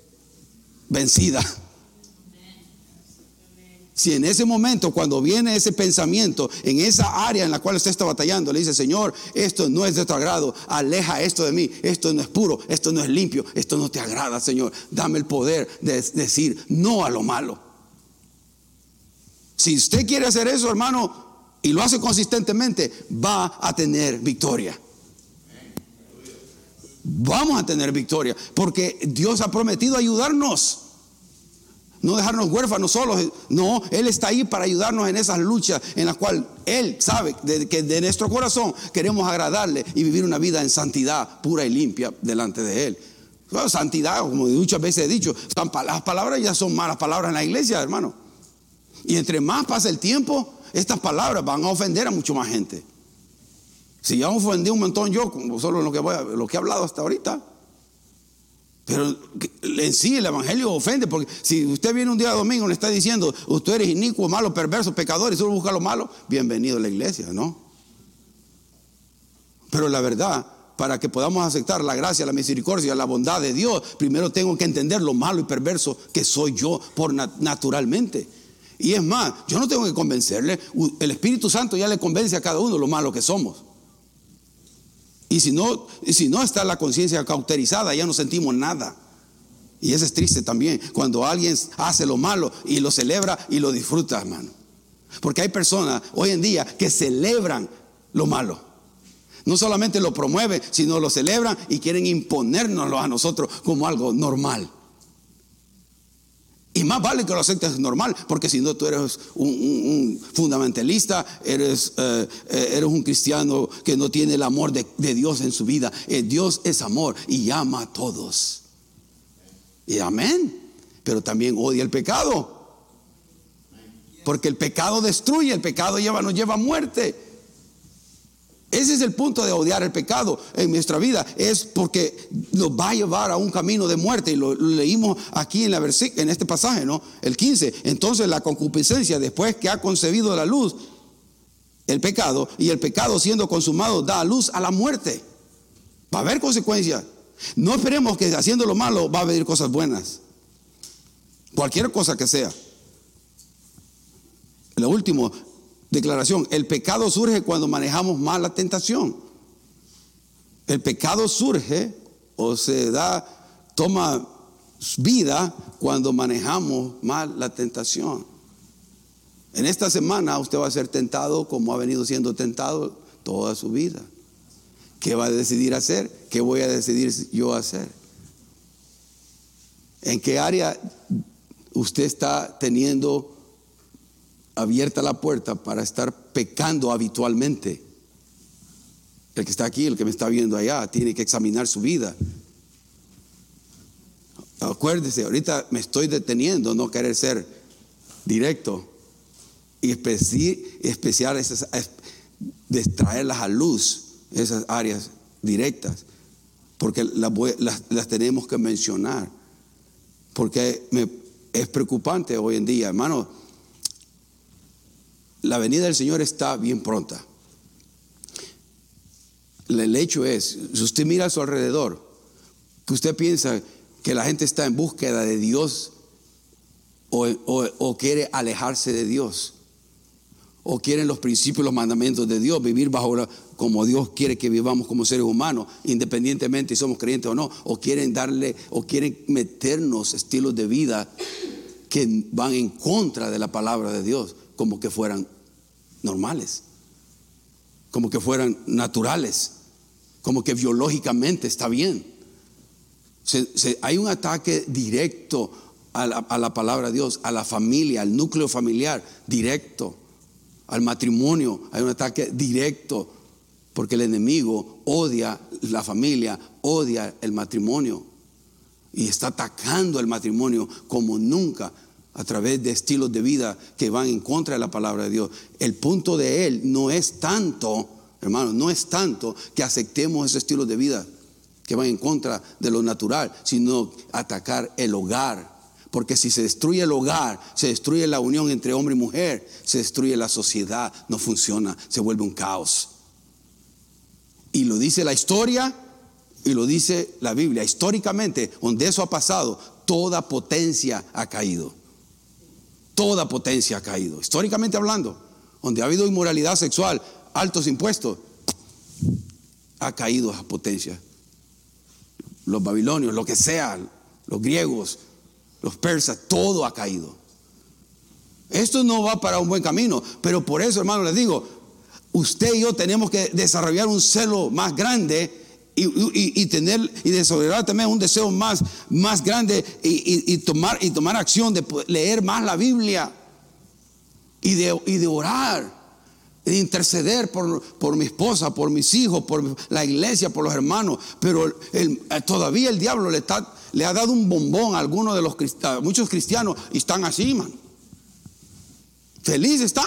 S1: vencida. Si en ese momento, cuando viene ese pensamiento, en esa área en la cual usted está batallando, le dice, Señor, esto no es de tu agrado, aleja esto de mí, esto no es puro, esto no es limpio, esto no te agrada, Señor, dame el poder de decir no a lo malo. Si usted quiere hacer eso, hermano, y lo hace consistentemente, va a tener victoria. Vamos a tener victoria, porque Dios ha prometido ayudarnos. No dejarnos huérfanos solos. No, Él está ahí para ayudarnos en esas luchas en las cuales Él sabe que de nuestro corazón queremos agradarle y vivir una vida en santidad pura y limpia delante de Él. santidad, como muchas veces he dicho, las palabras ya son malas palabras en la iglesia, hermano. Y entre más pasa el tiempo, estas palabras van a ofender a mucho más gente. Si ya ofendí un montón yo, solo lo lo que he hablado hasta ahorita, pero en sí el Evangelio ofende, porque si usted viene un día domingo y le está diciendo, usted eres inicuo, malo, perverso, pecador y solo busca lo malo, bienvenido a la iglesia, ¿no? Pero la verdad, para que podamos aceptar la gracia, la misericordia, la bondad de Dios, primero tengo que entender lo malo y perverso que soy yo por naturalmente. Y es más, yo no tengo que convencerle, el Espíritu Santo ya le convence a cada uno lo malo que somos. Y si no, si no está la conciencia cauterizada, ya no sentimos nada. Y eso es triste también, cuando alguien hace lo malo y lo celebra y lo disfruta, hermano. Porque hay personas hoy en día que celebran lo malo. No solamente lo promueven, sino lo celebran y quieren imponérnoslo a nosotros como algo normal. Y más vale que lo aceptes normal, porque si no tú eres un, fundamentalista, eres, eh, eh, eres un cristiano que no tiene el amor de, Dios en su vida. Eh, Dios es amor y ama a todos. Y amén. Pero también odia el pecado. Porque el pecado destruye, el pecado lleva, nos lleva a muerte. Ese es el punto de odiar el pecado en nuestra vida, es porque nos va a llevar a un camino de muerte. Y lo, leímos aquí en, la en este pasaje, ¿no? El 15. Entonces la concupiscencia, después que ha concebido la luz, el pecado, y el pecado siendo consumado, da luz a la muerte. Va a haber consecuencias. No esperemos que haciendo lo malo va a venir cosas buenas. Cualquier cosa que sea. Lo último, declaración, el pecado surge cuando manejamos mal la tentación. El pecado surge o se da, toma vida cuando manejamos mal la tentación. En esta semana usted va a ser tentado como ha venido siendo tentado toda su vida. ¿Qué va a decidir hacer? ¿Qué voy a decidir yo hacer? ¿En qué área usted está teniendo abierta la puerta para estar pecando habitualmente. El que está aquí, el que me está viendo allá, tiene que examinar su vida. Acuérdese, ahorita me estoy deteniendo, no querer ser directo y especial, de traerlas a luz esas áreas directas, porque las, tenemos que mencionar, porque es preocupante hoy en día, hermano. La venida del Señor está bien pronta. El hecho es, si usted mira a su alrededor, que usted piensa que la gente está en búsqueda de Dios o, quiere alejarse de Dios, o quieren los principios, los mandamientos de Dios, vivir bajo como Dios quiere que vivamos como seres humanos, independientemente si somos creyentes o no, o quieren darle, o quieren meternos estilos de vida que van en contra de la palabra de Dios, como que fueran normales, como que fueran naturales como que biológicamente está bien. hay un ataque directo a la, palabra de Dios, a la familia, al núcleo familiar, directo, al matrimonio, hay un ataque directo, porque el enemigo odia la familia, odia el matrimonio y está atacando el matrimonio como nunca a través de estilos de vida que van en contra de la palabra de Dios. El punto de él no es tanto Hermano, no es tanto que aceptemos ese estilo de vida que va en contra de lo natural, sino atacar el hogar. Porque si se destruye el hogar, se destruye la unión entre hombre y mujer, se destruye la sociedad, no funciona, se vuelve un caos. Y lo dice la historia y lo dice la Biblia. Históricamente, donde eso ha pasado, toda potencia ha caído. Toda potencia ha caído. Históricamente hablando, donde ha habido inmoralidad sexual, altos impuestos, ha caído a potencia. Los babilonios, lo que sea, los griegos, los persas, todo ha caído. Esto no va para un buen camino, pero por eso, hermano, les digo, usted y yo tenemos que desarrollar un celo más grande y, tener y desarrollar también un deseo más, más grande y, tomar, y tomar acción de leer más la Biblia y de, y de orar de interceder por, mi esposa, por mis hijos, por la iglesia, por los hermanos. Pero todavía el diablo le, está, le, ha dado un bombón a algunos de los cristianos, muchos cristianos y están así, man. Felices están.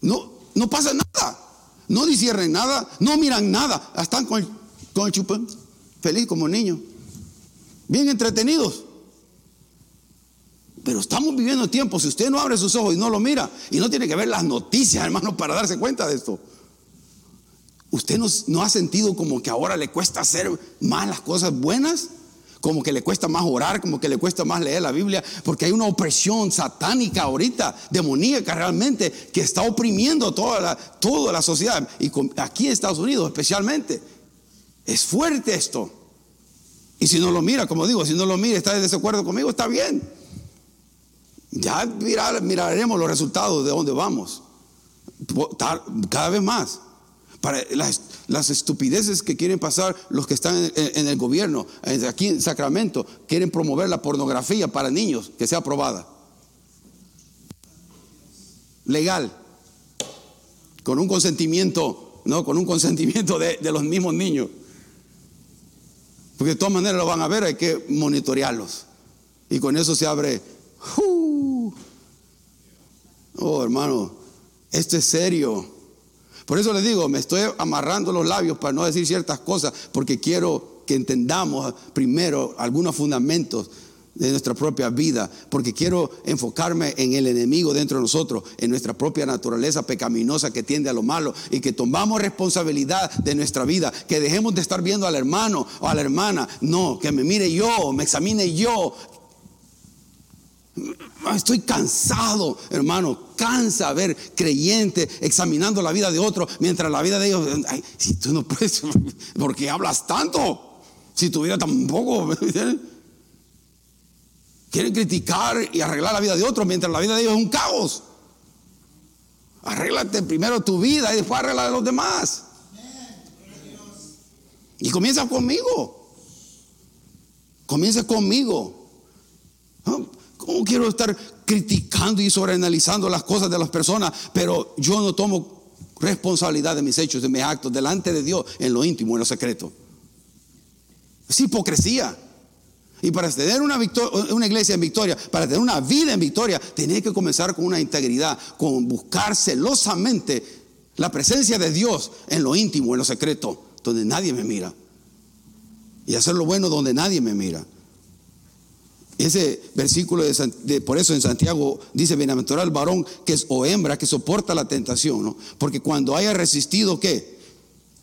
S1: No, no pasa nada. No discierren nada, no miran nada. Están con el, chupón, feliz como niños. Bien entretenidos. Pero estamos viviendo tiempos, si usted no abre sus ojos y no lo mira, y no tiene que ver las noticias, hermano, para darse cuenta de esto. ¿Usted no, ha sentido como que ahora le cuesta hacer más las cosas buenas? Como que le cuesta más orar, como que le cuesta más leer la Biblia, porque hay una opresión satánica ahorita, demoníaca realmente, que está oprimiendo toda la, toda la sociedad, y aquí en Estados Unidos especialmente. Es fuerte esto. Y si no lo mira, como digo, si no lo mira, está de desacuerdo conmigo, está bien. Ya miraremos los resultados de dónde vamos. Cada vez más. Para las, estupideces que quieren pasar los que están en, el gobierno, aquí en Sacramento, quieren promover la pornografía para niños, que sea aprobada. Legal. Con un consentimiento, ¿no? Con un consentimiento de, los mismos niños. Porque de todas maneras lo van a ver, hay que monitorearlos. Y con eso se abre Oh, hermano, esto es serio. Por eso les digo, me estoy amarrando los labios para no decir ciertas cosas, porque quiero que entendamos primero algunos fundamentos de nuestra propia vida, porque quiero enfocarme en el enemigo dentro de nosotros, en nuestra propia naturaleza pecaminosa que tiende a lo malo y que tomamos responsabilidad de nuestra vida, que dejemos de estar viendo al hermano o a la hermana, no, que me mire yo, me examine yo, Estoy cansado, hermano. Cansa ver creyente examinando la vida de otro mientras la vida de ellos. si tú no puedes, ¿por qué hablas tanto? Si tuviera tan poco. Quieren criticar y arreglar la vida de otro mientras la vida de ellos es un caos. Arréglate primero tu vida y después arregla de los demás. Y comienza conmigo. Comienza conmigo. ¿Cómo quiero estar criticando y sobreanalizando las cosas de las personas? Pero yo no tomo responsabilidad de mis hechos, de mis actos, delante de Dios, en lo íntimo, en lo secreto. Es hipocresía. Y para tener una, iglesia en victoria, para tener una vida en victoria, tenés que comenzar con una integridad, con buscar celosamente La presencia de Dios en lo íntimo, en lo secreto, donde nadie me mira. Y hacer lo bueno donde nadie me mira. Ese versículo de, por eso en Santiago dice bienaventurado el varón que es o hembra que soporta la tentación, ¿no? Porque cuando haya resistido qué?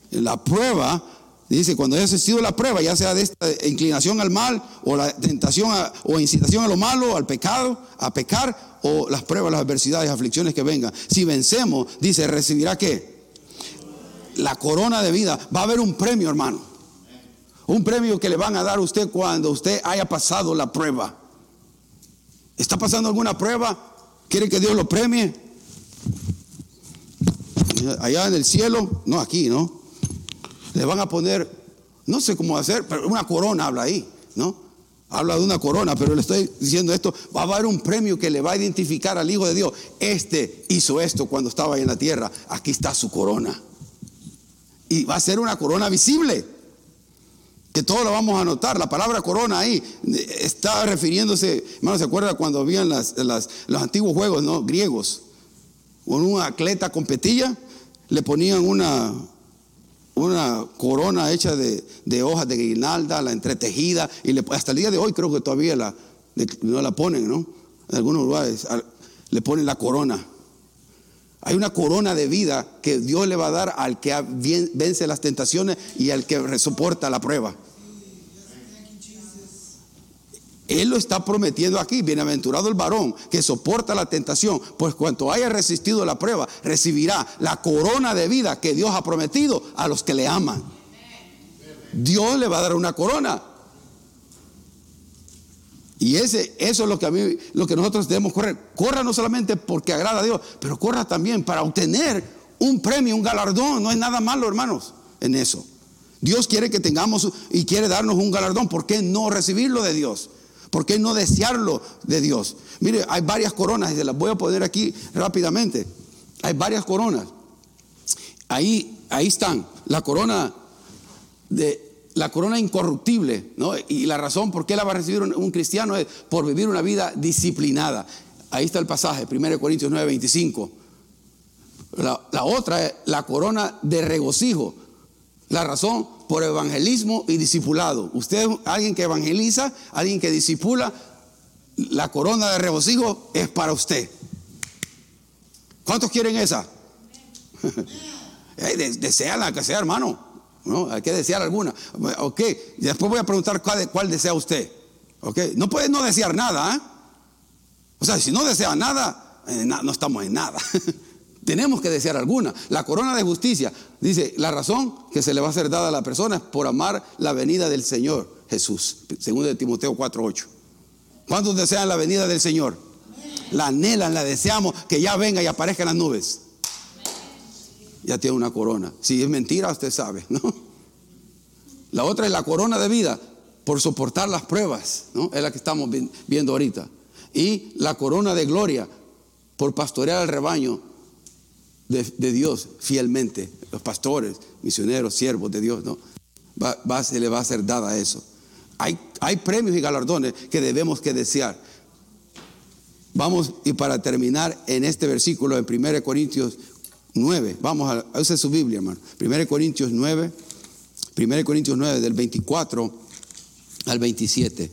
S1: La prueba, dice, cuando haya resistido la prueba, ya sea de esta inclinación al mal o la tentación o incitación a lo malo, al pecado, a pecar o las pruebas, las adversidades, aflicciones que vengan. Si vencemos, dice, recibirá qué? La corona de vida. Va a haber un premio, hermano. Un premio que le van a dar a usted cuando usted haya pasado la prueba. ¿Está pasando alguna prueba? ¿Quiere que Dios lo premie? Allá en el cielo, no aquí, ¿no? Le van a poner, no sé cómo hacer, pero una corona habla ahí, ¿no? Habla de una corona, pero le estoy diciendo esto, va a haber un premio que le va a identificar al Hijo de Dios. Este hizo esto cuando estaba en la tierra, aquí está su corona. Y va a ser una corona visible que todo lo vamos a notar. La palabra corona ahí está refiriéndose, hermano, ¿se acuerda cuando habían las, los antiguos juegos ¿no? griegos? Con un atleta con petilla, le ponían una, una corona hecha de, hojas de guirnalda, la entretejida, y hasta el día de hoy creo que todavía la, no la ponen, ¿no? En algunos lugares le ponen la corona. Hay una corona de vida que Dios le va a dar al que vence las tentaciones y al que soporta la prueba. Él lo está prometiendo aquí, bienaventurado el varón que soporta la tentación, pues cuanto haya resistido la prueba, recibirá la corona de vida que Dios ha prometido a los que le aman. Dios le va a dar una corona. Y ese, eso es lo que a mí, lo que nosotros debemos correr. Corra no solamente porque agrada a Dios, pero corra también para obtener un premio, un galardón. No hay nada malo, hermanos, en eso. Dios quiere que tengamos y quiere darnos un galardón. ¿Por qué no recibirlo de Dios? ¿Por qué no desearlo de Dios? Mire, hay varias coronas y se las voy a poner aquí rápidamente. Hay varias coronas. Ahí, ahí están. La corona de la corona incorruptible, ¿no? Y la razón por qué la va a recibir un, cristiano es por vivir una vida disciplinada. Ahí está el pasaje, 1 Corintios 9, 25. La, otra es la corona de regocijo. La razón por evangelismo y discipulado. Usted es alguien que evangeliza, alguien que disipula, la corona de regocijo es para usted. ¿Cuántos quieren esa? Deseala que sea, hermano. ¿No? Hay que desear alguna. Ok, después voy a preguntar cuál, desea usted. Ok, no puede no desear nada. ¿eh? O sea, si no desea nada, eh, no estamos en nada. Tenemos que desear alguna. La corona de justicia, dice, la razón que se le va a ser dada a la persona es por amar la venida del Señor Jesús, según de Timoteo 4.8. ¿Cuántos desean la venida del Señor? La anhelan, la deseamos, que ya venga y aparezca en las nubes ya tiene una corona. Si es mentira, usted sabe, ¿no? La otra es la corona de vida por soportar las pruebas, ¿no? Es la que estamos viendo ahorita. Y la corona de gloria por pastorear al rebaño de, Dios fielmente. Los pastores, misioneros, siervos de Dios, ¿no? Va, se le va a ser dada eso. Hay, hay premios y galardones que debemos que desear. Vamos, y para terminar en este versículo en 1 Corintios 9. Vamos a, usar su Biblia, hermano. 1 Corintios 9. 1 Corintios 9, del 24 al 27.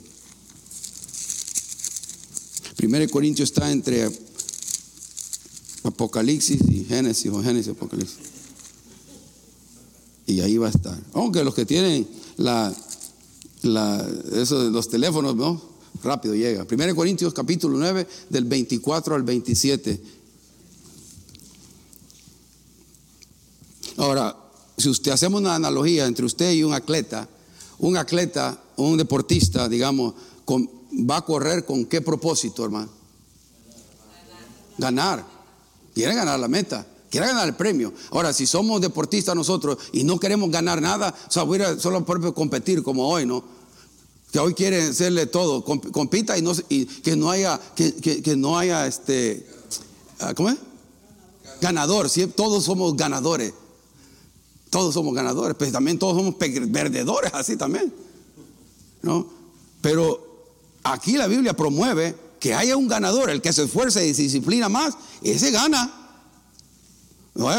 S1: 1 Corintios está entre Apocalipsis y Génesis, o Génesis y Apocalipsis. Y ahí va a estar. Aunque los que tienen la, la, eso de los teléfonos, ¿no? Rápido llega. 1 Corintios capítulo 9, del 24 al 27. Ahora, si usted hacemos una analogía entre usted y un atleta, un atleta, un deportista, digamos, va a correr con qué propósito, hermano? Ganar. Quiere ganar la meta. Quiere ganar el premio. Ahora, si somos deportistas nosotros y no queremos ganar nada, o sea, solo por competir como hoy, ¿no? Que hoy quiere hacerle todo, compita y, que no haya, que, no haya este, ah, ¿cómo es? Ganador, si todos somos ganadores. Todos somos ganadores, pero también todos somos perdedores, así también. ¿no? Pero aquí la Biblia promueve que haya un ganador, el que se esfuerza y se disciplina más, ese gana.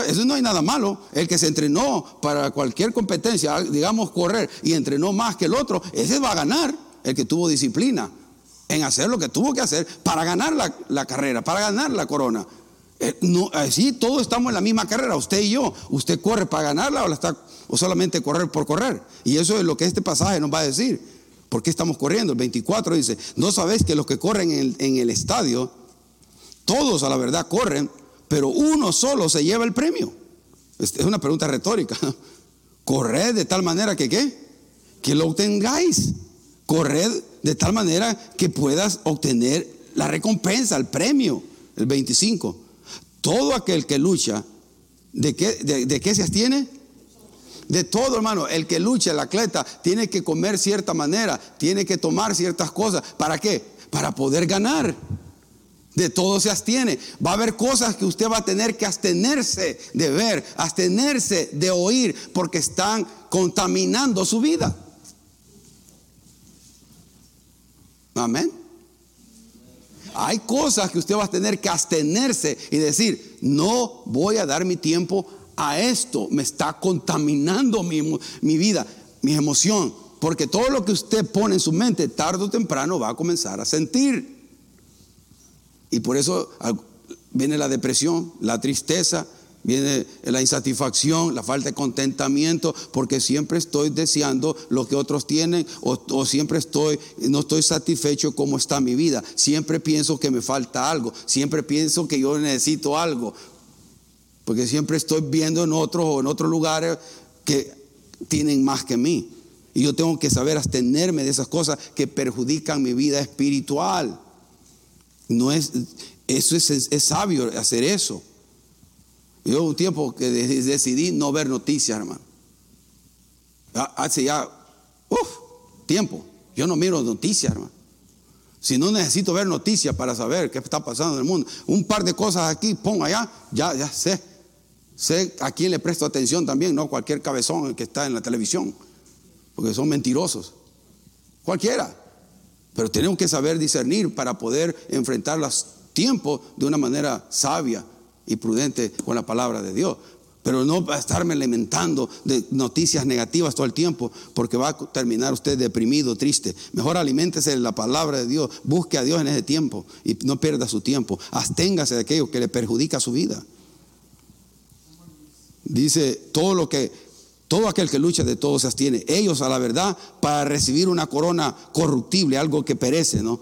S1: Eso no hay nada malo. El que se entrenó para cualquier competencia, digamos correr, y entrenó más que el otro, ese va a ganar. El que tuvo disciplina en hacer lo que tuvo que hacer para ganar la, carrera, para ganar la corona. Eh, no, así todos estamos en la misma carrera, usted y yo. Usted corre para ganarla o, está, o solamente correr por correr. Y eso es lo que este pasaje nos va a decir. ¿Por qué estamos corriendo? El 24 dice, no sabéis que los que corren en en el estadio, todos a la verdad corren, pero uno solo se lleva el premio. Es una pregunta retórica. Corred de tal manera que qué? Que lo obtengáis. Corred de tal manera que puedas obtener la recompensa, el premio, el 25. Todo aquel que lucha, ¿de qué, de, qué se abstiene? De todo, hermano. El que lucha, el atleta, tiene que comer cierta manera, tiene que tomar ciertas cosas. ¿Para qué? Para poder ganar. De todo se abstiene. Va a haber cosas que usted va a tener que abstenerse de ver, abstenerse de oír, porque están contaminando su vida. Amén. Hay cosas que usted va a tener que abstenerse y decir, no voy a dar mi tiempo a esto, me está contaminando mi, mi vida, mi emoción, porque todo lo que usted pone en su mente, tarde o temprano va a comenzar a sentir. Y por eso viene la depresión, la tristeza, viene la insatisfacción, la falta de contentamiento, porque siempre estoy deseando lo que otros tienen o, siempre estoy, no estoy satisfecho como está mi vida. Siempre pienso que me falta algo, siempre pienso que yo necesito algo, porque siempre estoy viendo en otros o en otros lugares que tienen más que mí. Y yo tengo que saber abstenerme de esas cosas que perjudican mi vida espiritual. No es, eso es, sabio hacer eso. Yo un tiempo que decidí no ver noticias, hermano. Hace ya, uff, tiempo. Yo no miro noticias, hermano. Si no necesito ver noticias para saber qué está pasando en el mundo, un par de cosas aquí, pongo allá, ya, ya sé. Sé a quién le presto atención también, no cualquier cabezón que está en la televisión, porque son mentirosos. Cualquiera. Pero tenemos que saber discernir para poder enfrentar los tiempos de una manera sabia y prudente con la palabra de Dios. Pero no va a estarme alimentando de noticias negativas todo el tiempo, porque va a terminar usted deprimido, triste. Mejor aliméntese de la palabra de Dios, busque a Dios en ese tiempo y no pierda su tiempo. Asténgase de aquello que le perjudica su vida. Dice, todo lo que todo aquel que lucha de todo se abstiene. Ellos a la verdad para recibir una corona corruptible, algo que perece, ¿no?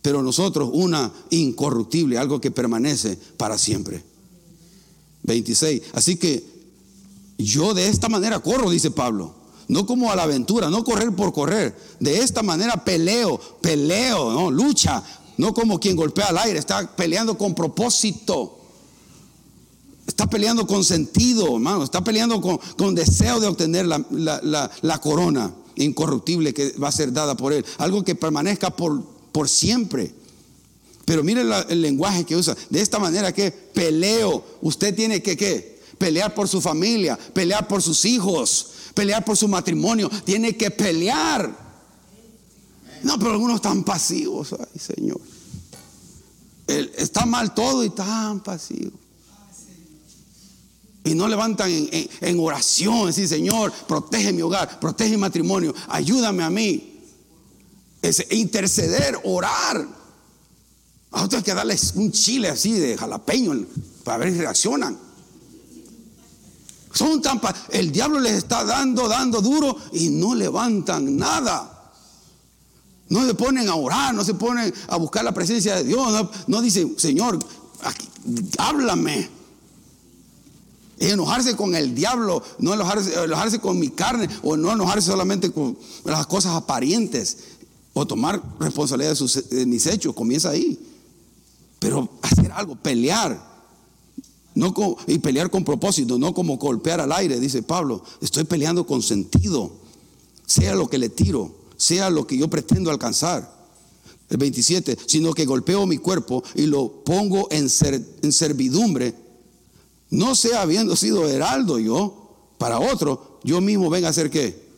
S1: Pero nosotros una incorruptible, algo que permanece para siempre. 26. Así que yo de esta manera corro, dice Pablo. No como a la aventura, no correr por correr. De esta manera peleo, peleo, ¿no? Lucha. No como quien golpea al aire, está peleando con propósito. Está peleando con sentido, hermano. Está peleando con, deseo de obtener la, corona incorruptible que va a ser dada por Él. Algo que permanezca por, por siempre. Pero mire el lenguaje que usa. De esta manera que peleo. Usted tiene que ¿qué? pelear por su familia, pelear por sus hijos, pelear por su matrimonio. Tiene que pelear. No, pero algunos están pasivos. Ay, Señor. está mal todo y tan pasivos. Y no levantan en, oración, decir, Señor, protege mi hogar, protege mi matrimonio, ayúdame a mí. Interceder, orar. A otros hay que darles un chile así de jalapeño para ver si reaccionan. Son tan el diablo les está dando, dando duro y no levantan nada. No se ponen a orar, no se ponen a buscar la presencia de Dios. No, no dicen, Señor, háblame enojarse con el diablo, no enojarse, con mi carne, o no enojarse solamente con las cosas aparentes, o tomar responsabilidad de, mis hechos, comienza ahí. Pero hacer algo, pelear, no y pelear con propósito, no como golpear al aire, dice Pablo. Estoy peleando con sentido, sea lo que le tiro, sea lo que yo pretendo alcanzar. El 27, sino que golpeo mi cuerpo y lo pongo en, en servidumbre no sea habiendo sido heraldo yo para otro, yo mismo venga a ser qué?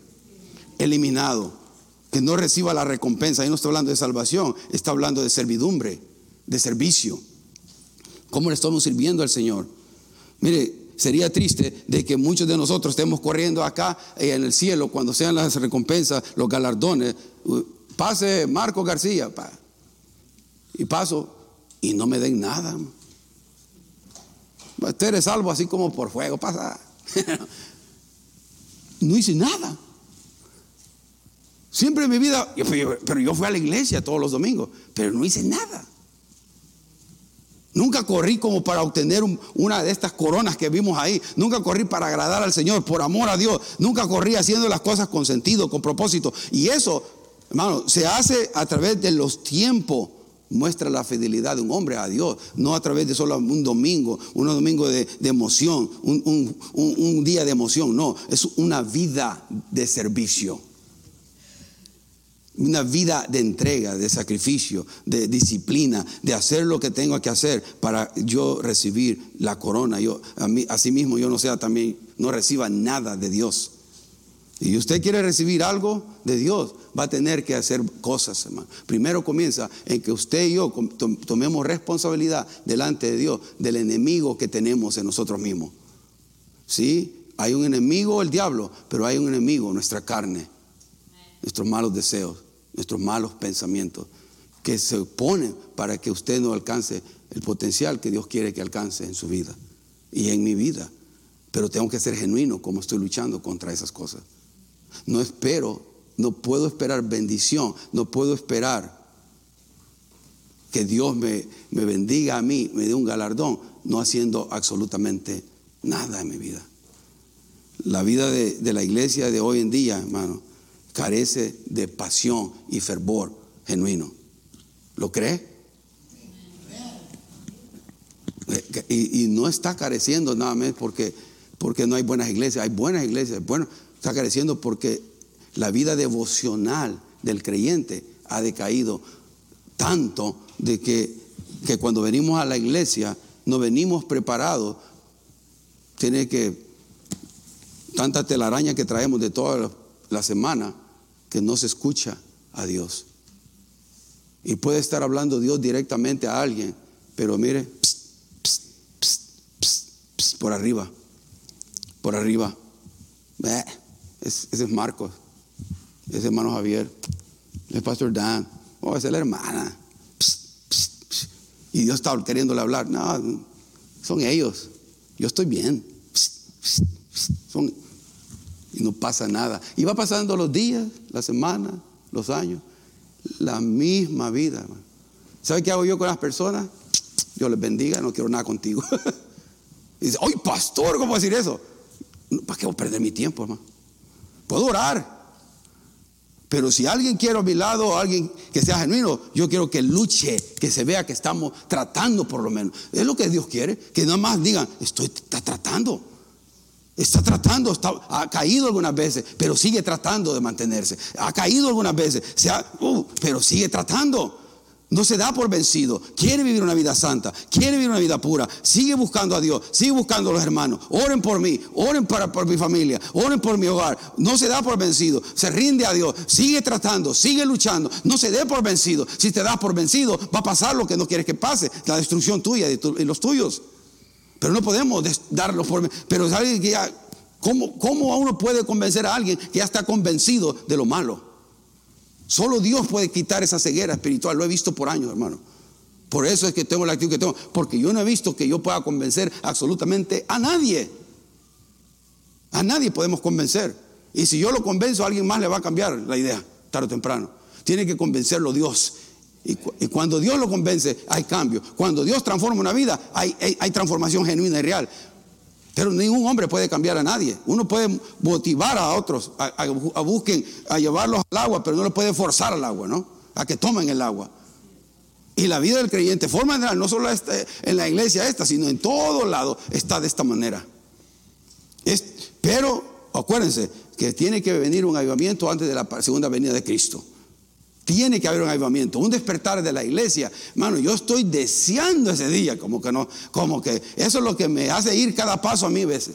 S1: Eliminado. Que no reciba la recompensa. Ahí no está hablando de salvación, está hablando de servidumbre, de servicio. ¿Cómo le estamos sirviendo al Señor? Mire, sería triste de que muchos de nosotros estemos corriendo acá eh, en el cielo cuando sean las recompensas, los galardones. Pase Marco García, y paso y no me den nada. Usted eres salvo así como por fuego, pasa. no hice nada. Siempre en mi vida, pero yo fui a la iglesia todos los domingos, pero no hice nada. Nunca corrí como para obtener una de estas coronas que vimos ahí. Nunca corrí para agradar al Señor, por amor a Dios. Nunca corrí haciendo las cosas con sentido, con propósito. Y eso, hermano, se hace a través de los tiempos. Muestra la fidelidad de un hombre a Dios, no a través de solo un domingo, un domingo de, emoción, un día de emoción, no, es una vida de servicio una vida de entrega, de sacrificio, de disciplina, de hacer lo que tengo que hacer para yo recibir la corona. Yo, a mí, mismo yo no sea también, no reciba nada de Dios. Y usted quiere recibir algo de Dios, va a tener que hacer cosas, hermano. Primero comienza en que usted y yo tomemos responsabilidad delante de Dios del enemigo que tenemos en nosotros mismos. ¿Sí? Hay un enemigo, el diablo, pero hay un enemigo, nuestra carne nuestros malos deseos, nuestros malos pensamientos, que se oponen para que usted no alcance el potencial que Dios quiere que alcance en su vida y en mi vida. Pero tengo que ser genuino como estoy luchando contra esas cosas. No espero, no puedo esperar bendición, no puedo esperar que Dios me, bendiga a mí, me dé un galardón, no haciendo absolutamente nada en mi vida. La vida de, de la iglesia de hoy en día, hermano, carece de pasión y fervor genuino. ¿Lo cree? Y, no está careciendo nada más porque, porque no hay buenas iglesias, hay buenas iglesias, bueno, está careciendo porque la vida devocional del creyente ha decaído tanto de que, que cuando venimos a la iglesia no venimos preparados, tiene que, tanta telaraña que traemos de toda la semana, que no se escucha a Dios. Y puede estar hablando Dios directamente a alguien, pero mire, por arriba, por arriba. ese es Marcos, ese es hermano Javier, ese es Pastor Dan, oh, esa es la hermana. y Dios está queriéndole hablar. No, son ellos. Yo estoy bien. Son, y no pasa nada. Y va pasando los días, las semanas, los años, la misma vida. ¿Sabe qué hago yo con las personas? Dios les bendiga, no quiero nada contigo. y dice, ¡ay, pastor! ¿Cómo decir eso? ¿Para qué voy a perder mi tiempo, hermano? Puedo orar. Pero si alguien quiere a mi lado, alguien que sea genuino, yo quiero que luche, que se vea que estamos tratando por lo menos. Es lo que Dios quiere, que nada más digan, estoy está tratando. Ha caído algunas veces, pero sigue tratando de mantenerse. Ha caído algunas veces, uh, pero sigue tratando. No se da por vencido. Quiere vivir una vida santa, quiere vivir una vida pura. Sigue buscando a Dios, sigue buscando a los hermanos. Oren por mí, oren por mi familia, oren por mi hogar. No se da por vencido, se rinde a Dios, sigue tratando, sigue luchando. No se dé por vencido. Si te das por vencido, va a pasar lo que no quieres que pase, la destrucción tuya y los tuyos. Pero no podemos darlo por... Pero alguien que ya... ¿cómo, ¿Cómo uno puede convencer a alguien que ya está convencido de lo malo? Solo Dios puede quitar esa ceguera espiritual. Lo he visto por años, hermano. Por eso es que tengo la actitud que tengo. Porque yo no he visto que yo pueda convencer absolutamente a nadie. A nadie podemos convencer. Y si yo lo convenzo, a alguien más le va a cambiar la idea, tarde o temprano. Tiene que convencerlo Dios. Y, cuando Dios lo convence, hay cambio. Cuando Dios transforma una vida, hay, transformación genuina y real. Pero ningún hombre puede cambiar a nadie. Uno puede motivar a otros a, busquen, a llevarlos al agua, pero no lo puede forzar al agua, ¿no? A que tomen el agua. Y la vida del creyente, forma general, no solo este, en la iglesia esta, sino en todo lado, está de esta manera. pero acuérdense que tiene que venir un avivamiento antes de la segunda venida de Cristo. Tiene que haber un avivamiento, un despertar de la iglesia. Hermano, yo estoy deseando ese día, como que no, como que eso es lo que me hace ir cada paso a mí veces.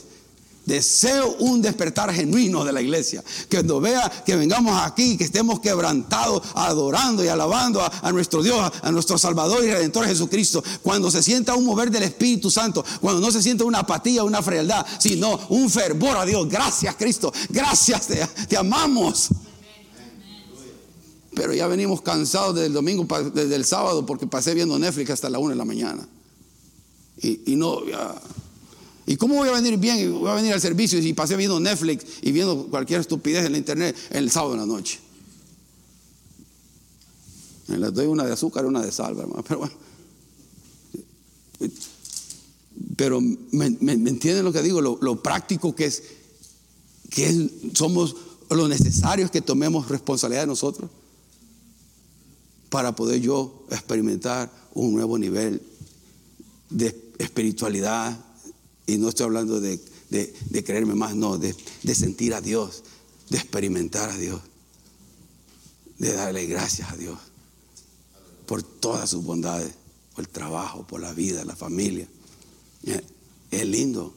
S1: Deseo un despertar genuino de la iglesia. Que cuando vea que vengamos aquí, que estemos quebrantados, adorando y alabando a, nuestro Dios, a, nuestro Salvador y Redentor Jesucristo. Cuando se sienta un mover del Espíritu Santo. Cuando no se sienta una apatía, una frialdad, sino un fervor a Dios. Gracias, Cristo. Gracias, te, amamos. Pero ya venimos cansados del domingo, desde el sábado, porque pasé viendo Netflix hasta la una de la mañana. Y, no, ¿Y cómo voy a venir bien? Voy a venir al servicio y pasé viendo Netflix y viendo cualquier estupidez en la internet el sábado en la noche. Me les doy una de azúcar y una de sal, hermano. Pero bueno. Pero me, entienden lo que digo, lo, práctico que es, que somos lo necesarios que tomemos responsabilidad de nosotros para poder yo experimentar un nuevo nivel de espiritualidad, y no estoy hablando de, creerme más, no, de, sentir a Dios, de experimentar a Dios, de darle gracias a Dios por todas sus bondades, por el trabajo, por la vida, la familia. Es lindo.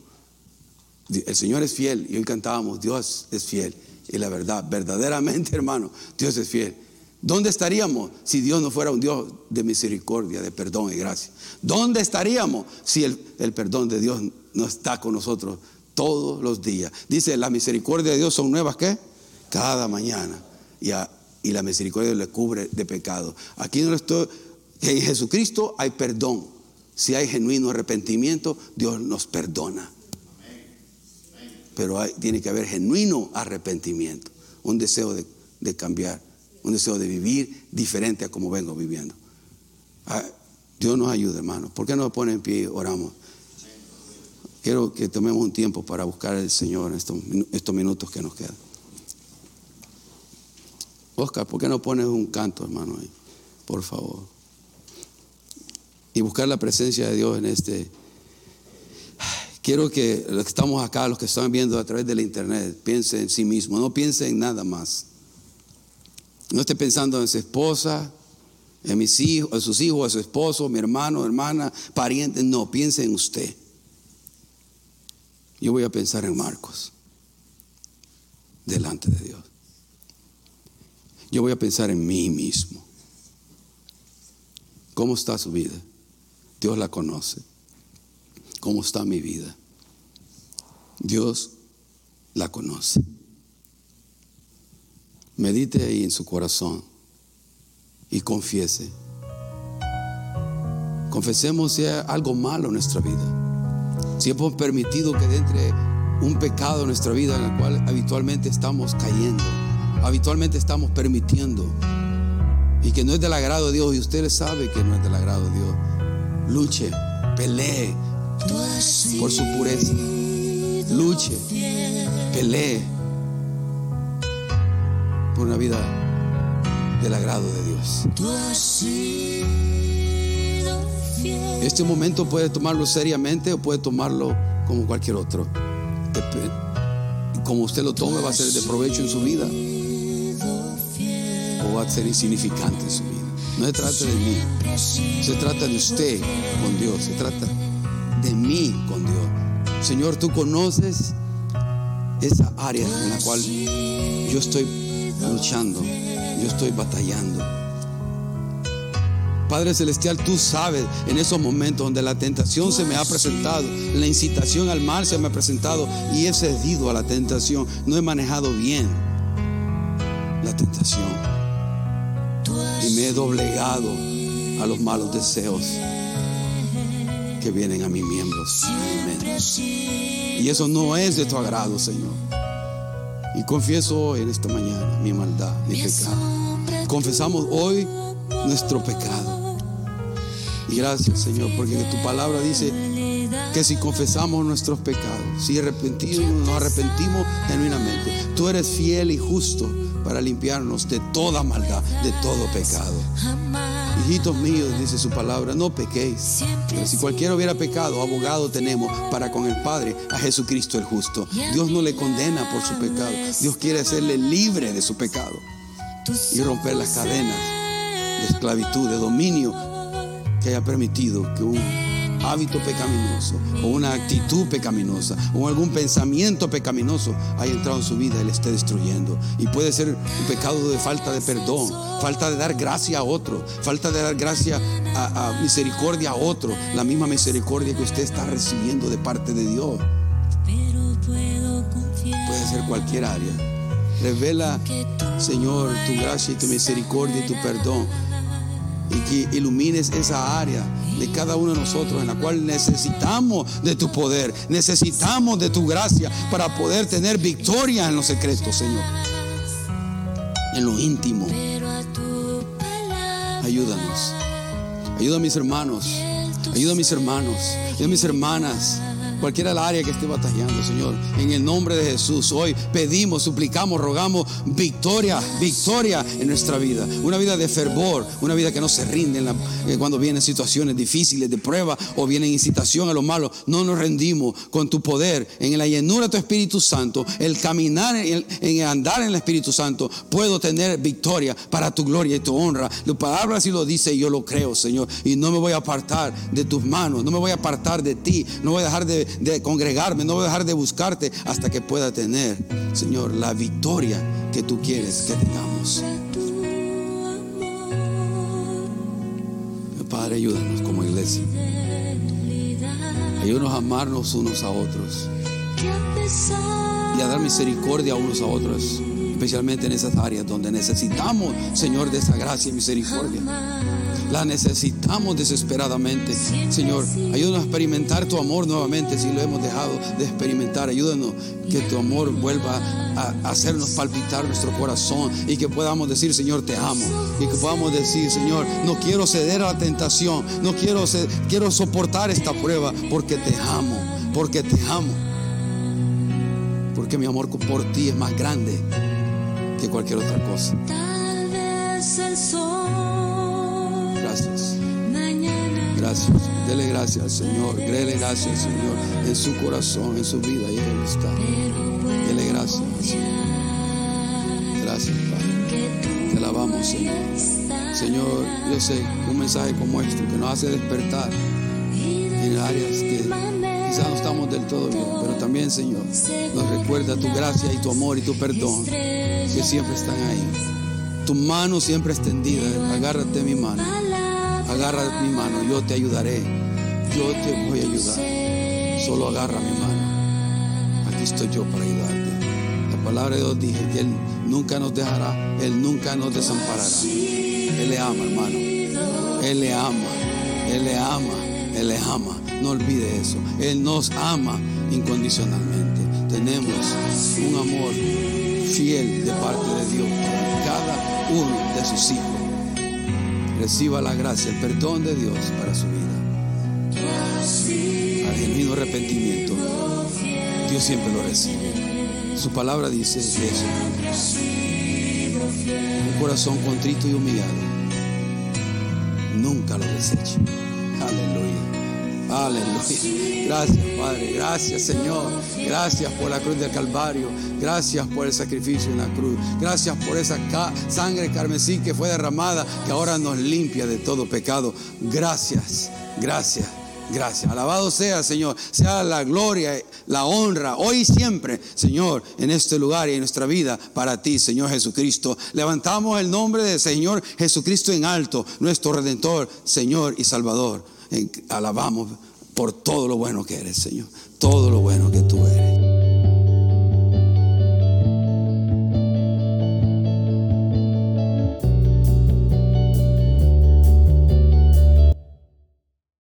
S1: El Señor es fiel y hoy cantábamos, Dios es fiel. Y la verdad, verdaderamente hermano, Dios es fiel. ¿Dónde estaríamos si Dios no fuera un Dios de misericordia, de perdón y gracia? ¿Dónde estaríamos si el, perdón de Dios no está con nosotros todos los días. Dice, la misericordia de Dios son nuevas, ¿qué? Cada mañana. Y, y la misericordia le cubre de pecado. Aquí no estoy, en Jesucristo hay perdón. Si hay genuino arrepentimiento, Dios nos perdona. Pero tiene que haber genuino arrepentimiento, un deseo de, de, cambiar, un deseo de vivir diferente a como vengo viviendo. Ah, Dios nos ayude, hermano. ¿Por qué no pone en pie y oramos? Quiero que tomemos un tiempo para buscar al Señor en estos, minutos que nos quedan. Oscar, ¿por qué no pones un canto, hermano, ahí? Por favor. Y buscar la presencia de Dios en este. Quiero que los que estamos acá, los que están viendo a través del internet, piensen en sí mismo, no piensen en nada más. No esté pensando en su esposa, en mis hijos, en sus hijos, en su esposo, mi hermano, hermana, pariente. No, piense en usted. Yo voy a pensar en Marcos, delante de Dios. Yo voy a pensar en mí mismo. ¿Cómo está su vida? Dios la conoce. ¿Cómo está mi vida? Dios la conoce. Medite ahí en su corazón y confiese. Confesemos si hay algo malo en nuestra vida si hemos permitido que entre un pecado en nuestra vida en el cual habitualmente estamos cayendo, habitualmente estamos permitiendo y que no es del agrado de Dios y usted sabe que no es del agrado de Dios, luche, pelee por su pureza, luche, pelee por una vida del agrado de Dios. Este momento puede tomarlo seriamente o puede tomarlo como cualquier otro. Como usted lo tome, va a ser de provecho en su vida o va a ser insignificante en su vida. No se trata de mí, se trata de usted con Dios, se trata de mí con Dios. Señor, tú conoces esa área en la cual yo estoy luchando, yo estoy batallando. Padre Celestial, tú sabes en esos momentos donde la tentación se me ha presentado, la incitación al mal se me ha presentado y he cedido a la tentación. No he manejado bien la tentación. Y me he doblegado a los malos deseos que vienen a mis miembros, Y eso no es de tu agrado, Señor. Y confieso hoy en esta mañana mi maldad, mi pecado. Confesamos hoy nuestro pecado. Y gracias, Señor, porque tu palabra dice que si confesamos nuestros pecados, si arrepentimos, nos arrepentimos genuinamente, tú eres fiel y justo para limpiarnos de toda maldad, de todo pecado. Hijitos míos, dice su palabra, no pequéis. Si cualquiera hubiera pecado, abogado tenemos para con el Padre, a Jesucristo el justo. Dios no le condena por su pecado. Dios quiere hacerle libre de su pecado y romper las cadenas de esclavitud, de dominio que haya permitido que un hábito pecaminoso o una actitud pecaminosa o algún pensamiento pecaminoso haya entrado en su vida y le esté destruyendo. Y puede ser un pecado de falta de perdón, falta de dar gracia a otro, falta de dar gracia a, a misericordia a otro, la misma misericordia que usted está recibiendo de parte de Dios. Puede ser cualquier área. Revela, Señor, tu gracia y tu misericordia y tu perdón. Y que ilumines esa área de cada uno de nosotros en la cual necesitamos de tu poder, necesitamos de tu gracia para poder tener victoria en los secretos, Señor. En lo íntimo. Ayúdanos. Ayuda a mis hermanos. Ayuda a mis hermanos. Ayuda a mis hermanas cualquiera la área que esté batallando, Señor. En el nombre de Jesús, hoy pedimos, suplicamos, rogamos victoria, victoria en nuestra vida. Una vida de fervor, una vida que no se rinde eh, cuando vienen situaciones difíciles de prueba o vienen incitación a lo malo. No nos rendimos con tu poder, en la llenura de tu Espíritu Santo, el caminar, en el, andar en el Espíritu Santo, puedo tener victoria para tu gloria y tu honra. La palabra así lo dice y yo lo creo, Señor. Y no me voy a apartar de tus manos, no me voy a apartar de ti, no voy a dejar de, de congregarme, no voy a dejar de buscarte hasta que pueda tener, Señor, la victoria que tú quieres que tengamos. Padre, ayúdanos como iglesia. Ayúdanos a amarnos unos a otros y a dar misericordia a unos a otros, especialmente en esas áreas donde necesitamos, Señor, de esa gracia y misericordia. La necesitamos desesperadamente. Señor, ayúdanos a experimentar tu amor nuevamente si lo hemos dejado de experimentar. Ayúdanos que tu amor vuelva a hacernos palpitar nuestro corazón y que podamos decir, Señor, te amo. Y que podamos decir, Señor, no quiero ceder a la tentación. No quiero, quiero soportar esta prueba porque te amo. Porque te amo. Porque mi amor por ti es más grande que cualquier otra cosa. Tal vez el sol gracias. Gracias. Dele gracias al Señor. Dele gracias al Señor en su corazón, en su vida y Él está. Dele gracias Gracias, Padre. Te alabamos, Señor. Señor, yo sé un mensaje como este que nos hace despertar en áreas que quizás no estamos del todo bien, pero también, Señor, nos recuerda tu gracia y tu amor y tu perdón que siempre están ahí. Tu mano siempre extendida, agárrate mi mano agarra mi mano, yo te ayudaré, yo te voy a ayudar. Solo agarra mi mano. Aquí estoy yo para ayudarte. La palabra de Dios dice que Él nunca nos dejará, Él nunca nos desamparará. Él le ama, hermano. Él le ama, Él le ama, Él le ama. No olvide eso. Él nos ama incondicionalmente. Tenemos un amor fiel de parte de Dios para cada uno de sus hijos reciba la gracia, el perdón de Dios para su vida. Al genuino arrepentimiento, Dios siempre lo recibe. Su palabra dice eso. Un corazón contrito y humillado nunca lo desecha. Aleluya. Gracias, Padre. Gracias, Señor. Gracias por la cruz del Calvario. Gracias por el sacrificio en la cruz. Gracias por esa sangre carmesí que fue derramada, que ahora nos limpia de todo pecado. Gracias, gracias. Gracias. Alabado sea, Señor. Sea la gloria, la honra, hoy y siempre, Señor, en este lugar y en nuestra vida, para ti, Señor Jesucristo. Levantamos el nombre del Señor Jesucristo en alto, nuestro Redentor, Señor y Salvador. Alabamos por todo lo bueno que eres, Señor. Todo lo bueno que tú eres.